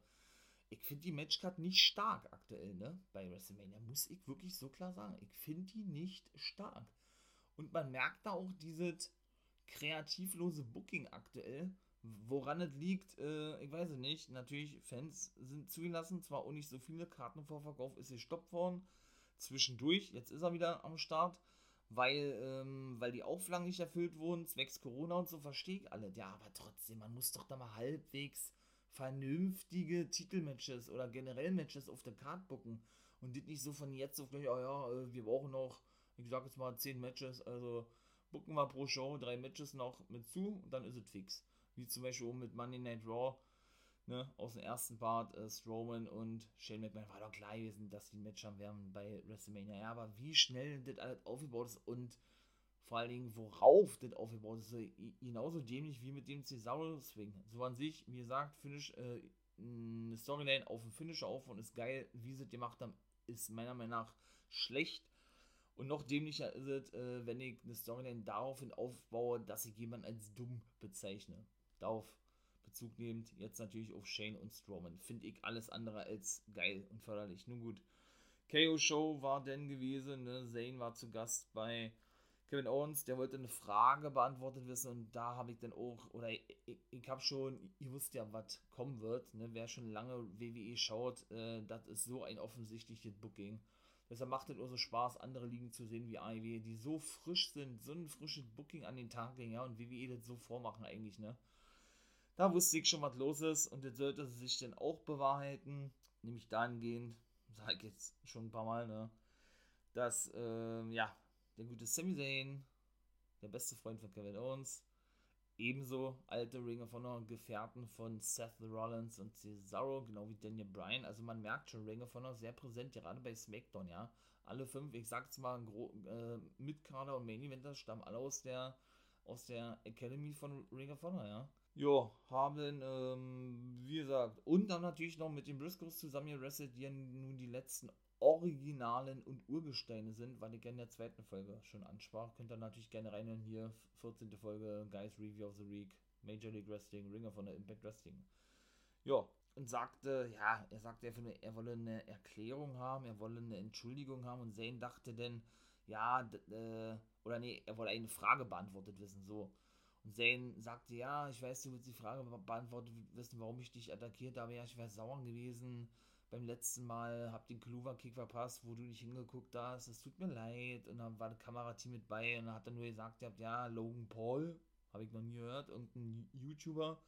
S1: ich finde die Matchcard nicht stark aktuell, ne? Bei WrestleMania, muss ich wirklich so klar sagen. Ich finde die nicht stark. Und man merkt da auch dieses kreativlose Booking aktuell. Woran es liegt, äh, ich weiß es nicht. Natürlich, Fans sind zugelassen, zwar auch nicht so viele, Kartenvorverkauf ist gestoppt worden. Zwischendurch, jetzt ist er wieder am Start, weil, ähm, weil die Auflagen nicht erfüllt wurden, zwecks Corona und so, verstehe ich alle. Ja, aber trotzdem, man muss doch da mal halbwegs vernünftige Titelmatches oder generell Matches auf der Card bucken und das nicht so von jetzt auf gleich, oh ja, äh, wir brauchen noch, ich sag jetzt mal 10 Matches, also bucken wir pro Show drei Matches noch mit zu und dann ist es fix. Wie zum Beispiel mit Monday Night Raw, ne, aus dem ersten Part, äh, Strowman und Shane McMahon, war doch klar gewesen, dass die Match haben werden bei WrestleMania. Ja, aber wie schnell das alles aufgebaut ist und vor allen Dingen, worauf das aufgebaut ist, genauso dämlich wie mit dem Cesaro-Swing. So an sich, wie gesagt, Finish, äh, eine Storyline auf dem Finisher auf und ist geil, wie sie das gemacht haben, ist meiner Meinung nach schlecht. Und noch dämlicher ist es, äh, wenn ich eine Storyline daraufhin aufbaue, dass ich jemanden als dumm bezeichne. Darauf Bezug nehmend, jetzt natürlich auf Shane und Strowman. Finde ich alles andere als geil und förderlich. Nun gut. KO Show war denn gewesen, ne? Zane war zu Gast bei Kevin Owens, der wollte eine Frage beantwortet wissen und da habe ich dann auch, oder ich, ich, habe schon, ihr wisst ja, was kommen wird, ne? wer schon lange WWE schaut, äh, das ist so ein offensichtliches Booking. Deshalb macht es auch so Spaß, andere Ligen zu sehen wie AEW, die so frisch sind, so ein frisches Booking an den Tag legen, ja, und WWE das so vormachen eigentlich, ne. Da wusste ich schon, was los ist und jetzt sollte sich dann auch bewahrheiten, nämlich dahingehend, sage ich jetzt schon ein paar Mal, ne, dass, äh, ja, der gute Sami Zayn, der beste Freund von Kevin Owens, ebenso alte Ring of Honor Gefährten von Seth Rollins und Cesaro, genau wie Daniel Bryan. Also man merkt schon, Ring of Honor sehr präsent, gerade bei SmackDown, ja. Alle fünf, ich sag's mal, äh, Mitkader und Main Eventer stammen alle aus der, aus der Academy von Ring of Honor, ja. Ja, haben, ähm, wie gesagt, und dann natürlich noch mit den Briscoes zusammen gerasselt, die ja nun die letzten Originalen und Urgesteine sind, weil ich in der zweiten Folge schon ansprach. Könnt ihr natürlich gerne reinhören hier, 14. Folge, Guys Review of the Week, Major League Wrestling, Ringer von der Impact Wrestling. Ja, und sagte, ja, er sagte, er, wolle eine Erklärung haben, er wolle eine Entschuldigung haben und Zane dachte denn, ja, äh, oder nee, er wolle eine Frage beantwortet wissen, so. Und Zane sagte, ja, ich weiß, du willst die Frage beantwortet wissen, warum ich dich attackiert habe. Ja, ich wäre sauer gewesen beim letzten Mal, hab den Kluver-Kick verpasst, wo du nicht hingeguckt hast. Es tut mir leid. Und dann war das Kamerateam mit bei und dann hat er nur gesagt, ja, Logan Paul, habe ich noch nie gehört, irgendein YouTuber.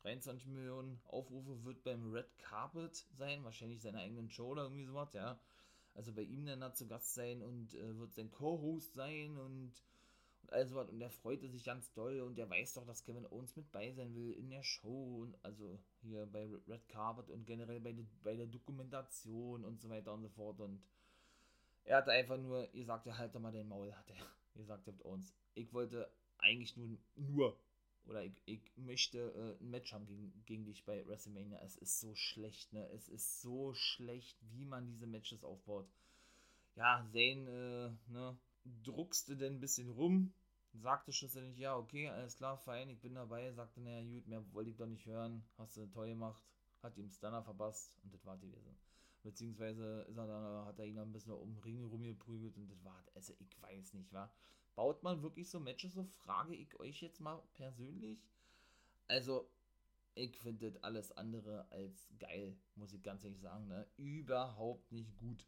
S1: 23 Millionen Aufrufe wird beim Red Carpet sein, wahrscheinlich seiner eigenen Show oder irgendwie sowas, ja. Also bei ihm dann da zu Gast sein und äh, wird sein Co-Host sein und also und er freute sich ganz doll und er weiß doch, dass Kevin Owens mit bei sein will in der Show und also hier bei Red Carpet und generell bei, de, bei der Dokumentation und so weiter und so fort und er hatte einfach nur, ihr sagt ja, halt doch mal den Maul, hat er gesagt mit Owens. Ich wollte eigentlich nur, nur oder ich, ich möchte äh, ein Match haben gegen, gegen dich bei WrestleMania. Es ist so schlecht, ne? Es ist so schlecht, wie man diese Matches aufbaut. Ja, Zane, äh, ne? druckste denn ein bisschen rum, sagte schlussendlich, ja, okay, alles klar, fein, ich bin dabei, sagte, naja, gut, mehr wollte ich doch nicht hören, hast du toll gemacht, hat ihm Stunner verpasst und das war die gewesen. Beziehungsweise ist er dann, hat er ihn ein bisschen um den Ring rumgeprügelt und das war, also ich weiß nicht, wa? Baut man wirklich so Matches, so frage ich euch jetzt mal persönlich. Also, ich finde das alles andere als geil, muss ich ganz ehrlich sagen, ne? Überhaupt nicht gut.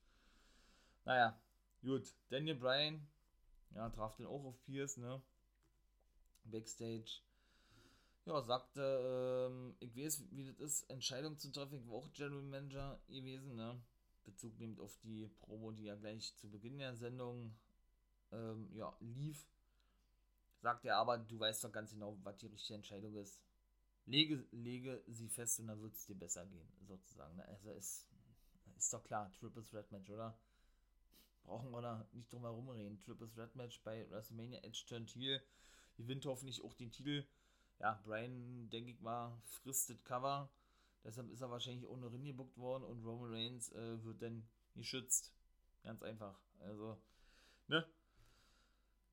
S1: Naja, Gut, Daniel Bryan, ja, traf den auch auf Pierce, ne? Backstage. Ja, sagte, ähm, ich weiß, wie das ist, Entscheidung zu treffen. Ich war auch General Manager gewesen, ne? Bezug nimmt auf die Promo, die ja gleich zu Beginn der Sendung ähm, ja, lief. Sagt er aber, du weißt doch ganz genau, was die richtige Entscheidung ist. Lege, lege sie fest und dann wird es dir besser gehen, sozusagen. Ne? Also ist, ist doch klar, Triple Threat Match, oder? Brauchen wir da nicht drum herum reden. Triple Threat Match bei WrestleMania Edge turned heel. Gewinnt hoffentlich auch den Titel. Ja, Brian, denke ich mal, fristet Cover. Deshalb ist er wahrscheinlich ohne Ring gebuckt worden und Roman Reigns äh, wird dann geschützt. Ganz einfach. Also, ne?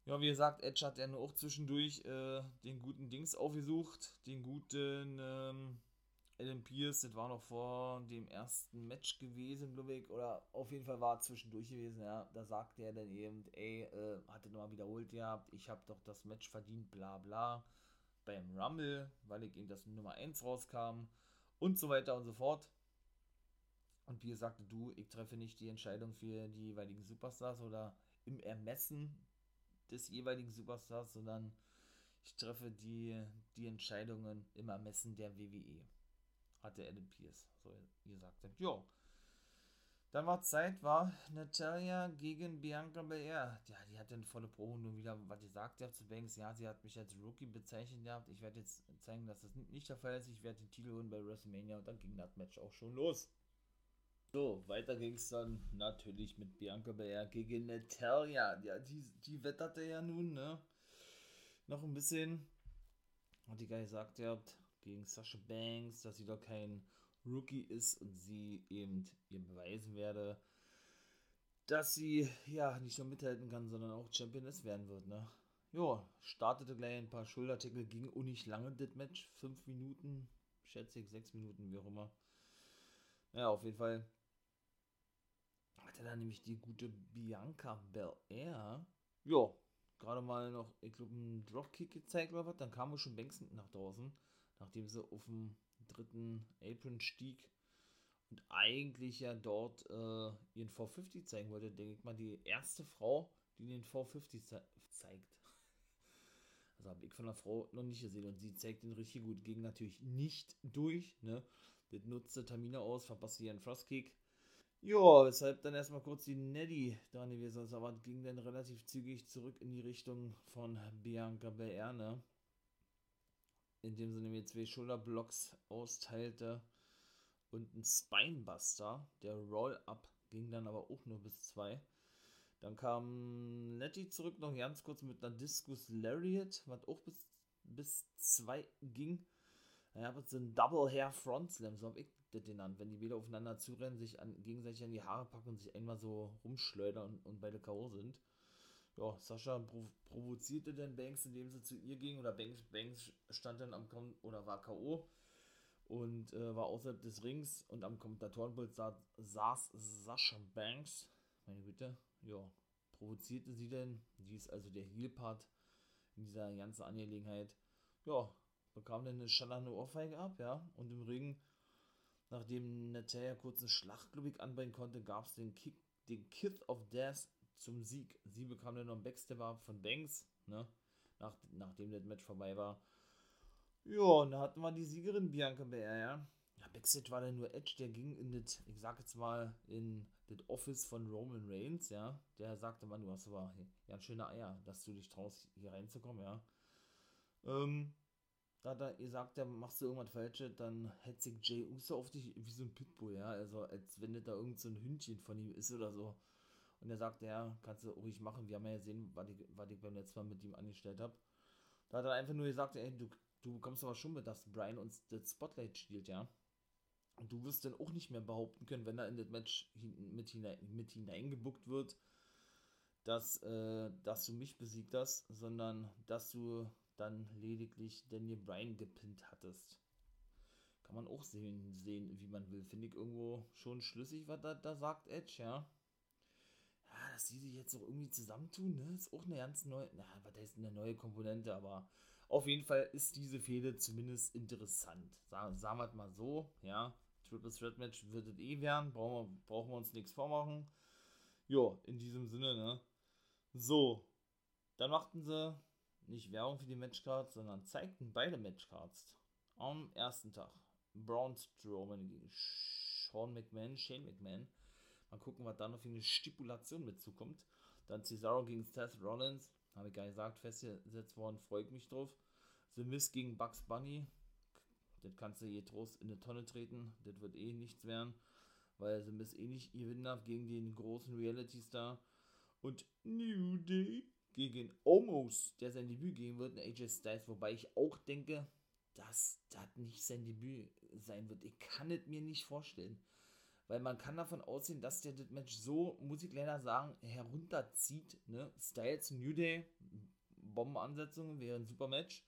S1: Ja, wie gesagt, Edge hat ja nur auch zwischendurch äh, den guten Dings aufgesucht. Den guten, ähm, Adam Pierce, das war noch vor dem ersten Match gewesen, glaube ich, oder auf jeden Fall war zwischendurch gewesen, ja. Da sagte er dann eben, ey, äh, hatte nochmal wiederholt gehabt, ich habe doch das Match verdient, bla bla, beim Rumble, weil ich eben das Nummer 1 rauskam und so weiter und so fort. Und Pierce sagte, du, ich treffe nicht die Entscheidung für die jeweiligen Superstars oder im Ermessen des jeweiligen Superstars, sondern ich treffe die, die Entscheidungen im Ermessen der WWE hatte Adam Pierce so gesagt. Ja. Dann war Zeit, war Natalia gegen Bianca Belair. Ja, die hat dann volle Probe nur wieder, was sie sagt ja zu Banks. Ja, sie hat mich als Rookie bezeichnet gehabt. Ich werde jetzt zeigen, dass das nicht der Fall ist. Ich werde den Titel holen bei WrestleMania und dann ging das Match auch schon los. So, weiter ging es dann natürlich mit Bianca Belair gegen Natalia. Ja, die, die wetterte ja nun, ne? Noch ein bisschen. Hat die geil gesagt, ihr habt gegen Sasha Banks, dass sie doch kein Rookie ist und sie eben ihr beweisen werde, dass sie ja nicht nur mithalten kann, sondern auch Championess werden wird, ne? Ja, startete gleich ein paar Schultertickle, ging auch nicht lange das Match, fünf Minuten, schätze ich, sechs Minuten, wie auch immer. Ja, auf jeden Fall hatte dann nämlich die gute Bianca Belair, ja, gerade mal noch, ich glaube, einen Dropkick gezeigt oder was, dann kam schon Banks nach draußen nachdem sie auf dem dritten Apron stieg und eigentlich ja dort äh, ihren 450 zeigen wollte, denke ich mal, die erste Frau, die den 450 ze zeigt. Also habe ich von der Frau noch nicht gesehen und sie zeigt den richtig gut. Ging natürlich nicht durch, ne? Das nutzte Tamina aus, verpasste ihren Frostkick. Ja, weshalb dann erstmal kurz die Neddy dran gewesen ist, aber ging dann relativ zügig zurück in die Richtung von Bianca Belair, ne? Indem sie nämlich zwei Schulterblocks austeilte und ein Spinebuster. Der Roll-Up ging dann aber auch nur bis zwei. Dann kam Nettie zurück noch ganz kurz mit einer Discus Lariat, was auch bis, bis zwei ging. Er hat so ein Double Hair Front Slam, so habe ich das genannt. Wenn die wieder aufeinander zurennen, sich an, gegenseitig an die Haare packen und sich einmal so rumschleudern und, und beide K.O. sind ja, Sascha prov provozierte dann Banks, indem sie zu ihr ging, oder Banks, Banks stand dann am Kom oder war K.O. und äh, war außerhalb des Rings und am Kommentatorenbild sa saß Sascha Banks, meine Güte, ja, provozierte sie denn, die ist also der Heel-Part in dieser ganzen Angelegenheit. Ja, bekam dann eine schallernde Ohrfeige ab, ja, und im Ring, nachdem Natalia kurz eine Schlachtlogik anbringen konnte, gab es den Kick, den Kith of Death zum Sieg. Sie bekam dann noch einen Backstab ab von Banks, ne, nach, nachdem das Match vorbei war. Ja, und da hatten wir die Siegerin Bianca Belair, ja. Ja, Backstage war dann nur Edge, der ging in das, ich sag jetzt mal, in das Office von Roman Reigns, ja. Der sagte, man, du hast aber ganz schöne Eier, dass du dich traust, hier reinzukommen, ja. Ähm, da hat er gesagt, ja, machst du irgendwas Falsches, dann hätte sich Jay Uso auf dich wie so ein Pitbull, ja. Also, als wenn das da irgend so ein Hündchen von ihm ist oder so. Und er sagte, ja, kannst du ruhig machen. Wir haben ja gesehen, was ich, was ich beim letzten Mal mit ihm angestellt habe. Da hat er einfach nur gesagt, ey, du, du bekommst aber schon mit, dass Brian uns das Spotlight stiehlt, ja. Und du wirst dann auch nicht mehr behaupten können, wenn er in das Match mit, hinein, mit hineingebuckt wird, dass, äh, dass du mich besiegt hast, sondern dass du dann lediglich Daniel Bryan gepinnt hattest. Kann man auch sehen, sehen wie man will. Finde ich irgendwo schon schlüssig, was da, da sagt Edge, ja. Ja, dass die sich jetzt auch irgendwie zusammentun, ne, ist auch eine ganz neue, na, was heißt eine neue Komponente, aber auf jeden Fall ist diese Fehde zumindest interessant. Sagen, sagen wir es mal so, ja. Triple Threat Match wird es eh werden, brauchen wir, brauchen wir uns nichts vormachen. Jo, in diesem Sinne, ne. So, dann machten sie nicht Werbung für die Matchcards, sondern zeigten beide Matchcards am ersten Tag. Braun Strowman gegen Sean McMahon, Shane McMahon. Mal gucken, was da noch für eine Stipulation mitzukommt. Dann Cesaro gegen Seth Rollins. Habe ich gar nicht gesagt, festgesetzt worden, freut mich drauf. The Miz gegen Bugs Bunny. Das kannst du hier Trost in eine Tonne treten. Das wird eh nichts werden. Weil The Miz eh nicht gewinnen darf gegen den großen Reality-Star. Und New Day gegen Omos, der sein Debüt geben wird, in AJ Styles. Wobei ich auch denke, dass das nicht sein Debüt sein wird. Ich kann es mir nicht vorstellen. Weil man kann davon ausgehen, dass der das Match so, muss ich leider sagen, herunterzieht. Ne? Styles New Day, Bombenansetzungen wäre ein super Match.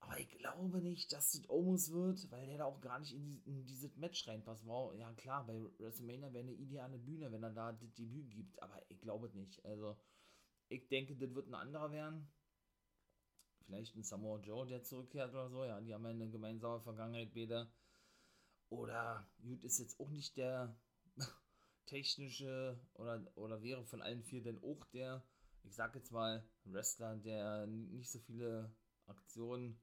S1: Aber ich glaube nicht, dass das Omos wird, weil der da auch gar nicht in, die, in dieses Match reinpasst. Wow, ja klar, bei WrestleMania wäre eine ideale Bühne, wenn er da das Debüt gibt. Aber ich glaube nicht. Also, ich denke, das wird ein anderer werden. Vielleicht ein Samoa Joe, der zurückkehrt oder so. Ja, die haben ja eine gemeinsame Vergangenheit, beide. Oder, gut, ist jetzt auch nicht der technische oder, oder wäre von allen vier denn auch der, ich sag jetzt mal, Wrestler, der nicht so viele Aktionen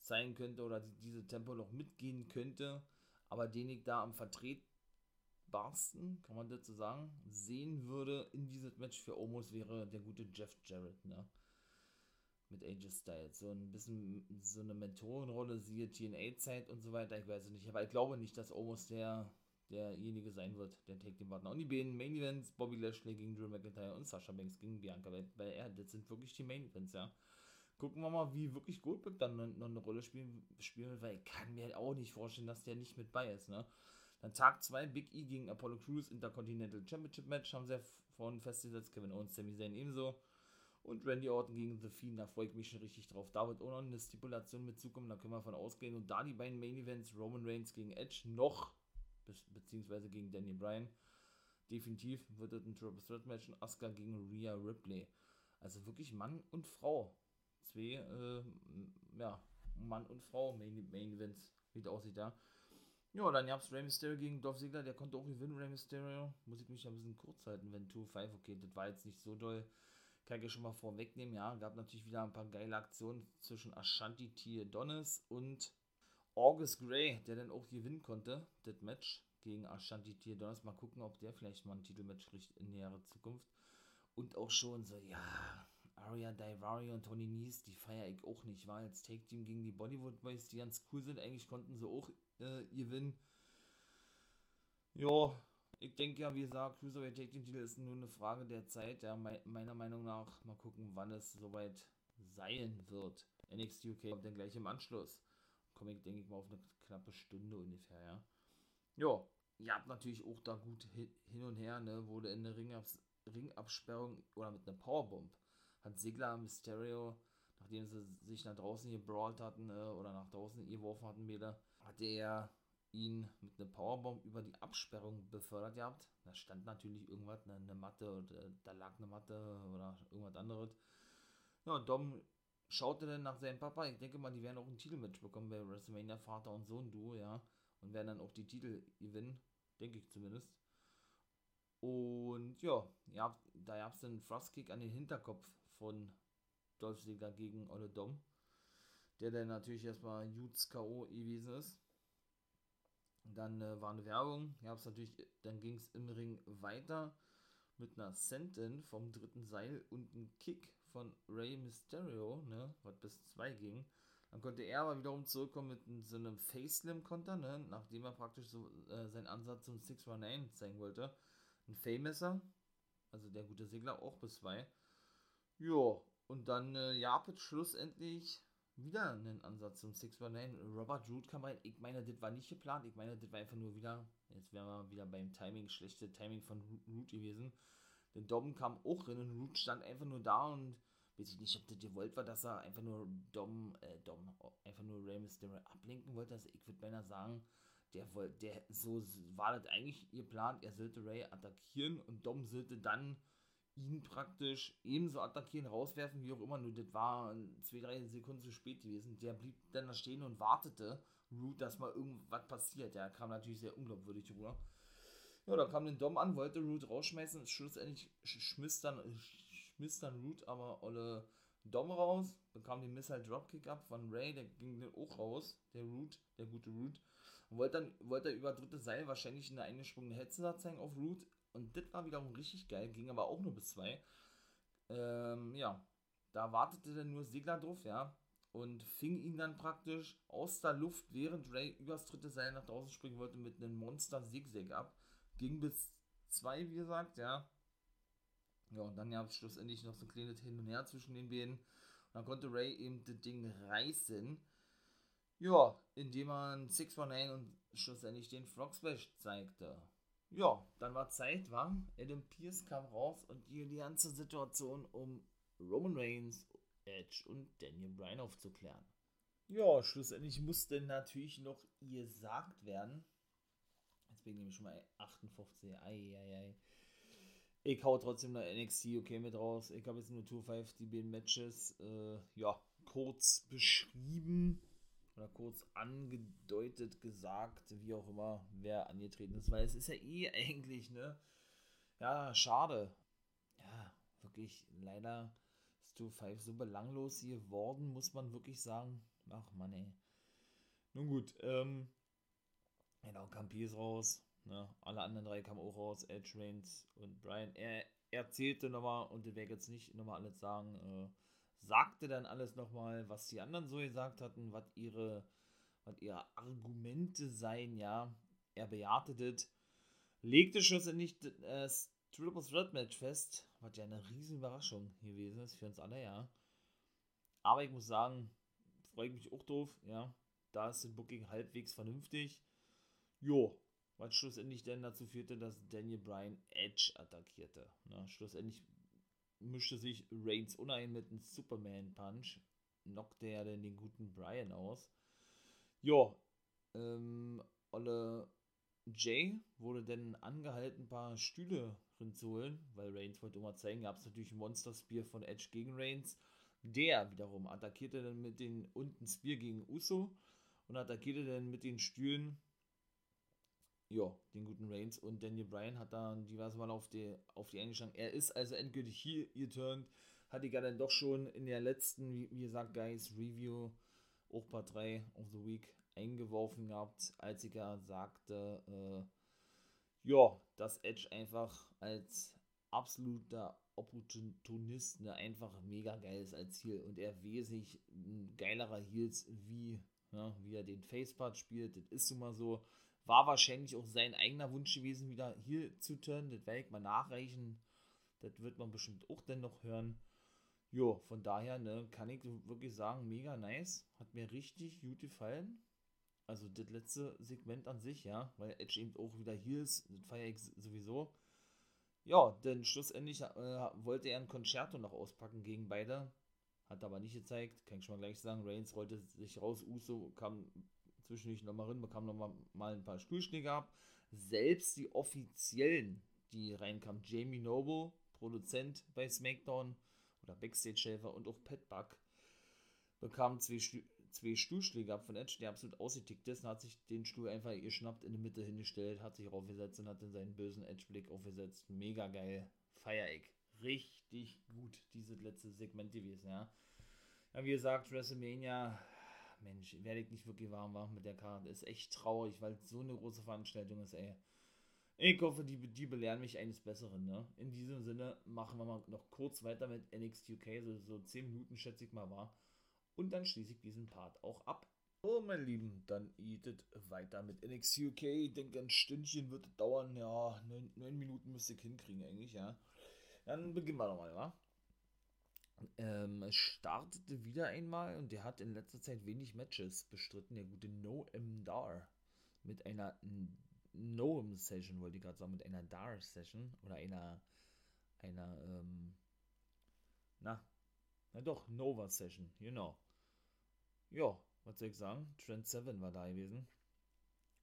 S1: zeigen könnte oder diese Tempo noch mitgehen könnte, aber den ich da am vertretbarsten, kann man dazu sagen, sehen würde in dieses Match für Omos wäre der gute Jeff Jarrett, ne? Mit AJ Styles. So ein bisschen so eine Mentorenrolle, siehe TNA-Zeit und so weiter, ich weiß es nicht, aber ich glaube nicht, dass Omos der derjenige sein wird, der Take den Partner. Und die beiden Main Events, Bobby Lashley gegen Drew McIntyre und Sasha Banks gegen Bianca, weil, weil er, das sind wirklich die Main Events, ja gucken wir mal, wie wirklich Goldberg dann noch eine Rolle spielen, spielen wird, weil ich kann mir auch nicht vorstellen, dass der nicht mit bei ist, ne? Dann Tag 2, Big E gegen Apollo Crews Intercontinental Championship Match, haben sie ja vorhin festgesetzt, Kevin Owens, Sami Zayn ebenso. Und Randy Orton gegen The Fiend, da freue ich mich schon richtig drauf. Da wird auch noch eine Stipulation mit zukommen, da können wir von ausgehen. Und da die beiden Main Events, Roman Reigns gegen Edge, noch, be beziehungsweise gegen Daniel Bryan, definitiv wird es ein Triple Threat Match und Asuka gegen Rhea Ripley. Also wirklich Mann und Frau zwei, äh, ja, Mann und Frau Main, Main Events, wie es aussieht da. Ja, dann gab es Rey Mysterio gegen Dolph Ziggler, der konnte auch gewinnen, Rey Mysterio. Muss ich mich ein bisschen kurz halten, wenn 2-5, okay, das war jetzt nicht so doll. Kann ich schon mal vorwegnehmen, ja. Gab natürlich wieder ein paar geile Aktionen zwischen Ashanti T. Donis und August Gray, der dann auch gewinnen konnte, das Match gegen Ashanti T. Donis. Mal gucken, ob der vielleicht mal ein Titelmatch kriegt in näherer Zukunft. Und auch schon so, ja, Aria Daivari und Tony Nies, die feiere ich auch nicht. War als Take-Team gegen die Bollywood Boys, die ganz cool sind. Eigentlich konnten sie auch äh, gewinnen. Ja, ich denke ja, wie gesagt, Cruiserweight Take Team Titel ist nur eine Frage der Zeit. Ja, me meiner Meinung nach, mal gucken, wann es soweit sein wird. NXT UK kommt dann gleich im Anschluss. Komme ich, denke ich mal, auf eine knappe Stunde ungefähr, ja. Ja, ihr habt natürlich auch da gut hin und her, ne, wurde in der Ringabs Ringabsperrung oder mit einer Powerbomb hat Sigler Mysterio, nachdem sie sich nach draußen gebrawlt hatten äh, oder nach draußen geworfen hatten, Meter, hat er ihn mit einer Powerbomb über die Absperrung befördert gehabt. Da stand natürlich irgendwas, eine, eine Matte, oder, da lag eine Matte oder irgendwas anderes. Ja, Dom schaute dann nach seinem Papa. Ich denke mal, die werden auch ein Titelmatch bekommen bei WrestleMania Vater und Sohn Duo, ja. Und werden dann auch die Titel gewinnen. Denke ich zumindest. Und ja, ja da gab es einen Frostkick an den Hinterkopf von Dolph Ziggler gegen Olle Dom. Der dann natürlich erstmal Jutes K.O. gewesen ist. Dann äh, war eine Werbung. Gab's natürlich, dann ging es im Ring weiter mit einer Sentin vom dritten Seil und einem Kick von Rey Mysterio, ne, was bis zwei ging. Dann konnte er aber wiederum zurückkommen mit so einem Face-Slim-Konter, ne, nachdem er praktisch so äh, seinen Ansatz zum 619 zeigen wollte. Ein Fame-Messer, also der gute Segler, auch bis zwei. Ja, und dann äh, Japet schlussendlich wieder einen Ansatz zum 619. Robert Root kam rein. Ich meine, das war nicht geplant. Ich meine, das war einfach nur wieder, jetzt wären wir wieder beim Timing, schlechte Timing von Root gewesen. Denn Dom kam auch rein und Root stand einfach nur da und weiß ich nicht, ob das gewollt war, dass er einfach nur Dom, äh, Dom, einfach nur Rey Mysterio ablenken wollte. Also ich würde beinahe sagen, der wollte, der, so war das eigentlich geplant. Er sollte Ray attackieren und Dom sollte dann ihn praktisch ebenso attackieren, rauswerfen, wie auch immer. Nur das war zwei, drei Sekunden zu spät gewesen. Der blieb dann da stehen und wartete, Root, dass mal irgendwas passiert. Der kam natürlich sehr unglaubwürdig rüber. Ja, da kam den Dom an, wollte Root rausschmeißen. Schlussendlich schmiss dann, schmiss dann Root aber alle Dom raus, bekam den Missile Dropkick ab von Ray, der ging dann auch raus, der Root, der gute Root. Und wollte dann, wollte er über dritte Seil wahrscheinlich eine eingesprungene Hetze zeigen auf Root. Und das war wiederum richtig geil, ging aber auch nur bis zwei. Ähm, ja, da wartete dann nur Segler drauf, ja. Und fing ihn dann praktisch aus der Luft, während Ray übers dritte Seil nach draußen springen wollte, mit einem Monster-Zigzag ab. Ging bis zwei, wie gesagt, ja. Ja, und dann gab es schlussendlich noch so ein kleines Hin und Her zwischen den beiden. Und dann konnte Ray eben das Ding reißen. Ja, indem man 619 und schlussendlich den Frog Splash zeigte. Ja, dann war Zeit, war. Adam Pierce kam raus und die, die ganze Situation um Roman Reigns, Edge und Daniel Bryan aufzuklären. Ja, schlussendlich musste natürlich noch gesagt werden. Jetzt bin ich nämlich schon mal 58. Ei, ei, ei. Ich hau trotzdem noch NXT okay mit raus. Ich habe jetzt nur 2-5 die beiden Matches äh, ja, kurz beschrieben oder kurz angedeutet, gesagt, wie auch immer, wer angetreten ist, weil es ist ja eh eigentlich, ne? Ja, schade. Ja, wirklich, leider ist 2-5 so belanglos geworden, muss man wirklich sagen. Ach man, ey. Nun gut, ähm, genau, Campi ist raus. Ne? Alle anderen drei kamen auch raus, Edge, Reigns und Brian. Er erzählte nochmal, und ich werde jetzt nicht nochmal alles sagen, äh, sagte dann alles nochmal, was die anderen so gesagt hatten, was ihre, was ihre Argumente seien, ja. Er bejahte das, legte schlussendlich das äh, Triple Threat Match fest, was ja eine riesen Überraschung gewesen ist für uns alle, ja. Aber ich muss sagen, freue ich mich auch drauf, ja. Da ist das Booking halbwegs vernünftig. Jo, was schlussendlich dann dazu führte, dass Daniel Bryan Edge attackierte. Ne? Schlussendlich mischte sich Reigns unein mit einem Superman-Punch, knockte er dann den guten Brian aus. Ja, ähm, Olle Jay wurde dann angehalten, ein paar Stühle holen, weil Reigns wollte immer zeigen, gab es natürlich ein Monster Spear von Edge gegen Reigns. Der wiederum attackierte dann mit den unten Spear gegen Uso und attackierte dann mit den Stühlen ja, den guten Reigns und Daniel Bryan hat dann diverse Mal auf die, auf die eingeschlagen. Er ist also endgültig hier geturnt. Ich ja dann doch schon in der letzten, wie, wie gesagt, Guys, Review, auch Part 3 of the Week eingeworfen gehabt, als ich ja sagte, äh, ja, dass Edge einfach als absoluter Opportunist ne, einfach mega geil ist als Heel und er wesentlich ein geilerer Heels wie, ja, wie er den Facepart spielt. Das ist nun mal so. War wahrscheinlich auch sein eigener Wunsch gewesen, wieder hier zu turnen. Das werde ich mal nachreichen. Das wird man bestimmt auch dann noch hören. Jo, von daher ne, kann ich wirklich sagen, mega nice. Hat mir richtig gut gefallen. Also das letzte Segment an sich, ja, weil Edge eben auch wieder hier ist, das feiere ich sowieso. Ja, denn schlussendlich äh, wollte er ein Concerto noch auspacken gegen beide. Hat aber nicht gezeigt, kann ich schon mal gleich sagen. Reigns rollte sich raus, Uso kam zwischendurch nochmal rein, bekam nochmal mal ein paar Stuhlschläge ab. Selbst die offiziellen, die reinkamen, Jamie Noble, Produzent bei SmackDown oder Backstage-Helfer und auch Pat Buck bekam zwei, Stu zwei Stuhlschläge ab von Edge, der absolut ausgetickt ist und hat sich den Stuhl einfach geschnappt, in die Mitte hingestellt, hat sich raufgesetzt und hat dann seinen bösen Edge-Blick aufgesetzt. Mega geil. Feier ich. Richtig gut, dieses letzte Segment gewesen, ja. Ja, wie gesagt, WrestleMania, Mensch, werde ich nicht wirklich warm machen mit der Karte. Ist echt traurig, weil es so eine große Veranstaltung ist, ey. Ich hoffe, die, die belehren mich eines Besseren, ne? In diesem Sinne machen wir mal noch kurz weiter mit NXT UK, so, so 10 Minuten schätze ich mal war. Und dann schließe ich diesen Part auch ab. So, meine Lieben, dann eatet weiter mit NXT UK. Ich denke, ein Stündchen wird es dauern. Ja, 9 Minuten müsste ich hinkriegen, eigentlich, ja. Dann beginnen wir nochmal, wa? Ähm, startete wieder einmal und der hat in letzter Zeit wenig Matches bestritten, der gute Noam Dar. Mit einer Noam Session, wollte ich gerade sagen, mit einer Dar Session oder einer, einer, ähm, na, na doch, Nova Session, genau. Ja, was soll ich sagen? Trend 7 war da gewesen.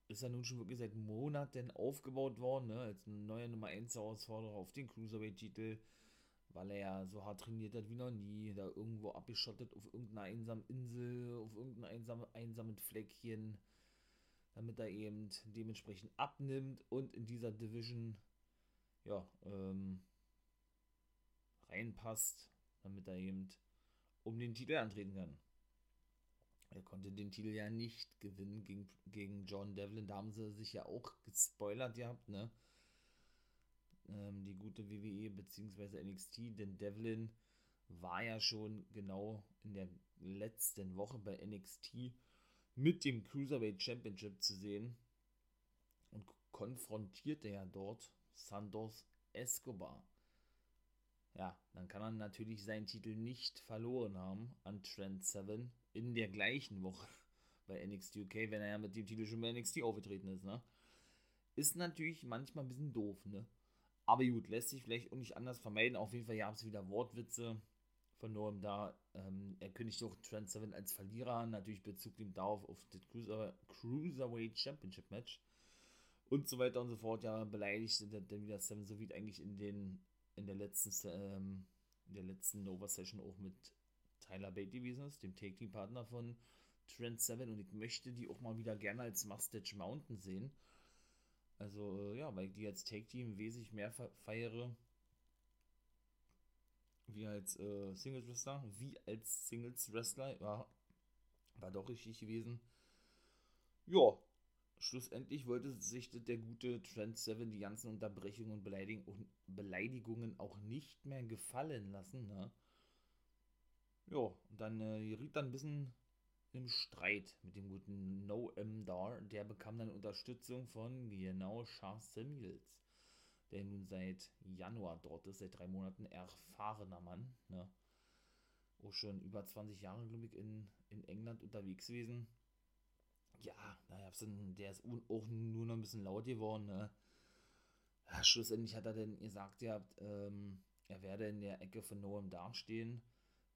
S1: Ist ja nun schon wirklich seit Monaten aufgebaut worden, ne? als neue Nummer 1 Herausforderer auf den Cruiserweight-Titel, weil er ja so hart trainiert hat wie noch nie, da irgendwo abgeschottet auf irgendeiner einsamen Insel, auf irgendeinem einsam, einsamen Fleckchen damit er eben dementsprechend abnimmt und in dieser Division ja, ähm, reinpasst, damit er eben um den Titel antreten kann. Er konnte den Titel ja nicht gewinnen gegen, gegen John Devlin. Da haben sie sich ja auch gespoilert gehabt, ne? Ähm, die gute WWE bzw. NXT, denn Devlin war ja schon genau in der letzten Woche bei NXT mit dem Cruiserweight Championship zu sehen und konfrontierte ja dort Santos Escobar. Ja, dann kann er natürlich seinen Titel nicht verloren haben an Trent Seven in der gleichen Woche bei NXT UK, wenn er ja mit dem Titel schon bei NXT aufgetreten ist, ne? Ist natürlich manchmal ein bisschen doof, ne? Aber gut, lässt sich vielleicht auch nicht anders vermeiden. Auf jeden Fall gab es wieder Wortwitze von Noam da. Ähm, er kündigt auch Trent Seven als Verlierer an, natürlich Bezug nimmt darauf auf das Cruiser, Cruiserweight Championship Match und so weiter und so fort. Ja, beleidigte dann wieder Seven so wie eigentlich in den in der letzten ähm, in der letzten Nova Session auch mit Tyler Bate gewesen ist, dem Team Partner von Trent Seven und ich möchte die auch mal wieder gerne als Mustache Mountain sehen. Also äh, ja, weil ich die als Take Team wesentlich mehr feiere wie als äh, Singles Wrestler, wie als Singles Wrestler, ja, war doch richtig gewesen. Ja, schlussendlich wollte sich der gute Trent Seven die ganzen Unterbrechungen und Beleidigungen auch nicht mehr gefallen lassen. Ne? Ja, und dann äh, geriet dann ein bisschen im Streit mit dem guten No M Dar. Der bekam dann Unterstützung von genau Charles Samuels der nun seit Januar dort ist, seit drei Monaten erfahrener Mann. Ne? Auch schon über 20 Jahre, glaube ich, in, in England unterwegs gewesen. Ja, naja, der ist auch nur noch ein bisschen laut geworden. Ne? Ja, schlussendlich hat er dann gesagt, ihr habt, ähm, er werde in der Ecke von Noam dastehen.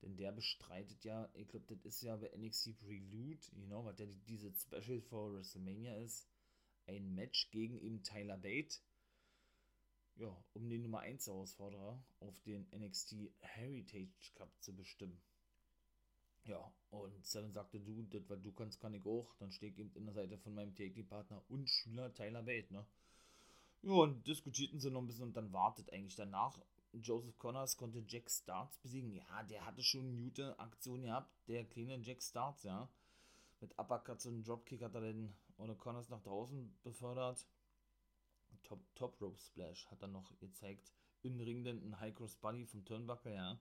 S1: Denn der bestreitet ja, ich glaube, das ist ja bei NXT Prelude, you know, was ja diese Special for WrestleMania ist, ein Match gegen eben Tyler Bate ja, um den Nummer 1 Herausforderer auf den NXT Heritage Cup zu bestimmen. Ja, und Seven sagte, du, das, was du kannst, kann ich auch. Dann stehe ich eben in der Seite von meinem TXT-Partner und Schüler Tyler Bate, ne? Ja, und diskutierten sie noch ein bisschen und dann wartet eigentlich danach. Joseph Connors konnte Jack Starts besiegen. Ja, der hatte schon eine gute Aktion gehabt, der kleine Jack Starts, ja. Mit Uppercuts und Dropkick hat er den ohne Connors nach draußen befördert. Top, Top Rope Splash hat er noch gezeigt. In Ring denn ein High Cross Buddy vom Turnbuckle, ja.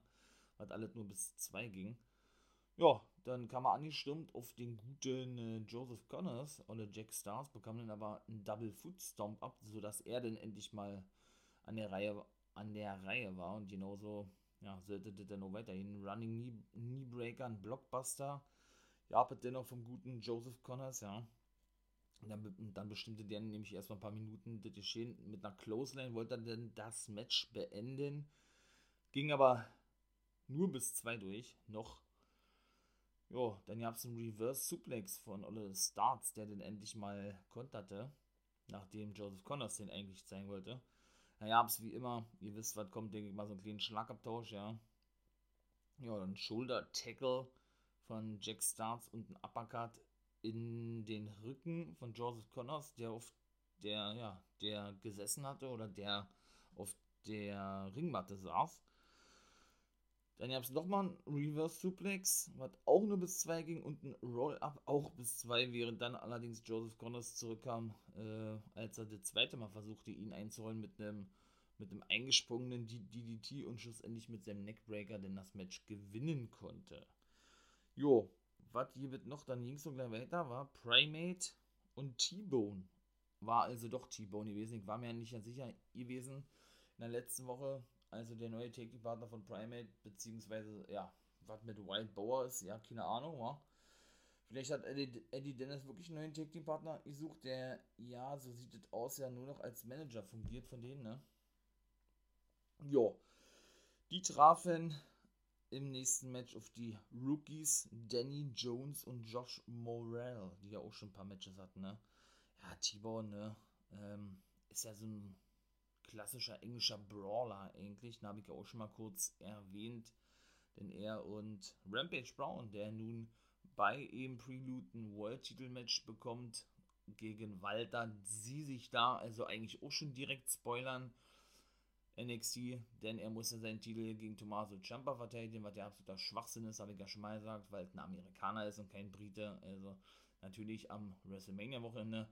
S1: Was alles nur bis 2 ging. Ja, dann kam er angestürmt auf den guten äh, Joseph Connors oder Jack Stars, bekam dann aber einen Double Foot Stomp ab, sodass er dann endlich mal an der Reihe, an der Reihe war und genauso, ja, sollte das dann noch weiterhin. Running Knee, Knee Breaker, ein Blockbuster. Ja, aber dennoch vom guten Joseph Connors, ja. Dann, dann bestimmte der nämlich erstmal ein paar Minuten das Geschehen mit einer Clothesline, wollte dann denn das Match beenden. Ging aber nur bis zwei durch, noch. Jo, dann gab es einen Reverse Suplex von Olle Starts, der den endlich mal konterte, nachdem Joseph Connors den eigentlich zeigen wollte. Es wie immer, ihr wisst, was kommt, denke ich mal, so einen kleinen Schlagabtausch, ja. Ja, dann Shoulder Tackle von Jack Starks und ein Uppercut in den Rücken von Joseph Connors, der auf der, ja, der gesessen hatte oder der auf der Ringmatte saß. Dann gab es nochmal ein Reverse Suplex, was auch nur bis 2 ging und ein Roll-Up auch bis 2, während dann allerdings Joseph Connors zurückkam, äh, als er das zweite Mal versuchte, ihn einzurollen mit einem mit eingesprungenen DDT und schlussendlich mit seinem Neckbreaker denn das Match gewinnen konnte. Jo, was hier wird noch, dann es so gleich weiter, war Primate und T-Bone. War also doch T-Bone gewesen. Ich war mir ja nicht ganz sicher gewesen in der letzten Woche, also der neue Take-Partner von Primate, beziehungsweise, ja, was mit Wild Boar ist, ja, keine Ahnung, wa? Vielleicht hat Eddie, Eddie Dennis wirklich einen neuen Take-Partner gesucht, der, ja, so sieht es aus, ja nur noch als Manager fungiert von denen, ne? Jo. Die trafen im nächsten Match auf die Rookies Danny Jones und Josh Morrell, die ja auch schon ein paar Matches hatten, ne? Ja, Tibor, ne? Ähm, ist ja so ein klassischer englischer Brawler eigentlich. Da habe ich ja auch schon mal kurz erwähnt. Denn er und Rampage Brown, der nun bei ihm Prelude ein World-Titel-Match bekommt gegen Walter, sie sich da also eigentlich auch schon direkt spoilern NXT, denn er musste seinen Titel gegen Tommaso Ciampa verteidigen, was ja absoluter Schwachsinn ist, habe ich ja schon mal gesagt, weil es ein Amerikaner ist und kein Brite. Also natürlich am WrestleMania-Wochenende.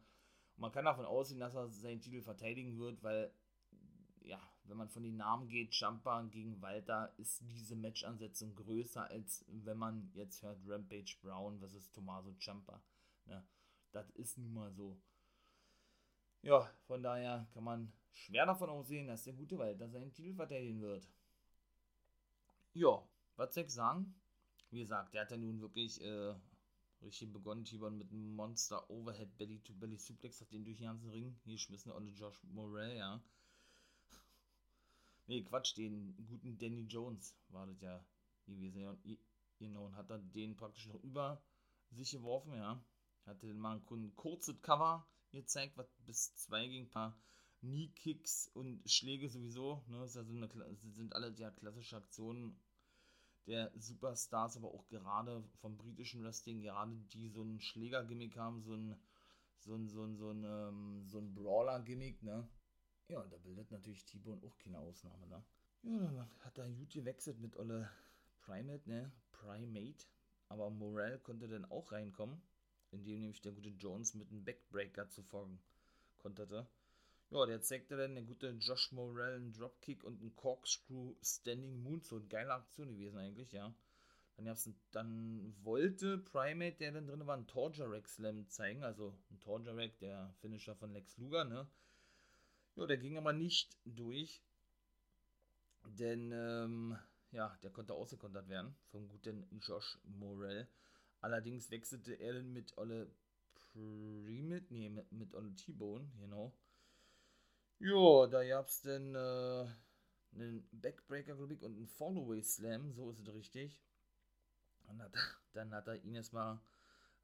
S1: Man kann davon ausgehen, dass er seinen Titel verteidigen wird, weil, ja, wenn man von den Namen geht, Ciampa gegen Walter, ist diese Matchansetzung größer, als wenn man jetzt hört Rampage Brown versus Tommaso Ciampa. Ne? Das ist nun mal so. Ja, von daher kann man schwer davon aussehen, dass der gute Walter seinen Titel verteidigen wird. Ja, was soll ich sagen? Wie gesagt, der hat ja nun wirklich äh, richtig begonnen, Tibon mit einem Monster Overhead Belly to Belly Suplex, hat den durch den ganzen Ring geschmissen, ohne Josh Morell, ja. Nee, Quatsch, den guten Danny Jones war das ja gewesen, ja. Genau, und hat dann den praktisch noch über sich geworfen, ja. Hatte mal ein kurzes Cover gezeigt, was bis zwei ging, ein paar Knee-Kicks und Schläge sowieso. Ne? Das, eine, sind alle ja klassische Aktionen der Superstars, aber auch gerade vom britischen Wrestling, gerade die so ein Schläger-Gimmick haben, so ein, so ein, so ein, so ein, ähm, so ein Brawler-Gimmick, ne? Ja, und da bildet natürlich T-Bone auch keine Ausnahme, ne? Ja, dann hat er gut gewechselt mit Olle Primate, ne? Primate. Aber Morel konnte dann auch reinkommen, indem nämlich der gute Jones mit einem Backbreaker zufolgen konterte. Ja, der zeigte dann der gute Josh Morell einen Dropkick und einen Corkscrew Standing Moonsault. Geile Aktion gewesen eigentlich, ja. Dann, gab's, dann wollte Primate, der dann drin war, einen Torjarek Slam zeigen. Also ein Torjarek, der Finisher von Lex Luger, ne. Ja, der ging aber nicht durch. Denn, ähm, ja, der konnte ausgekontert werden vom guten Josh Morell. Allerdings wechselte er dann mit Olle Primate, nee, mit, mit Olle T-Bone, genau. Ja, da gab's dann äh, einen Backbreaker, glaube und einen Followaway Slam, so ist es richtig. Und hat, dann hat er ihn erstmal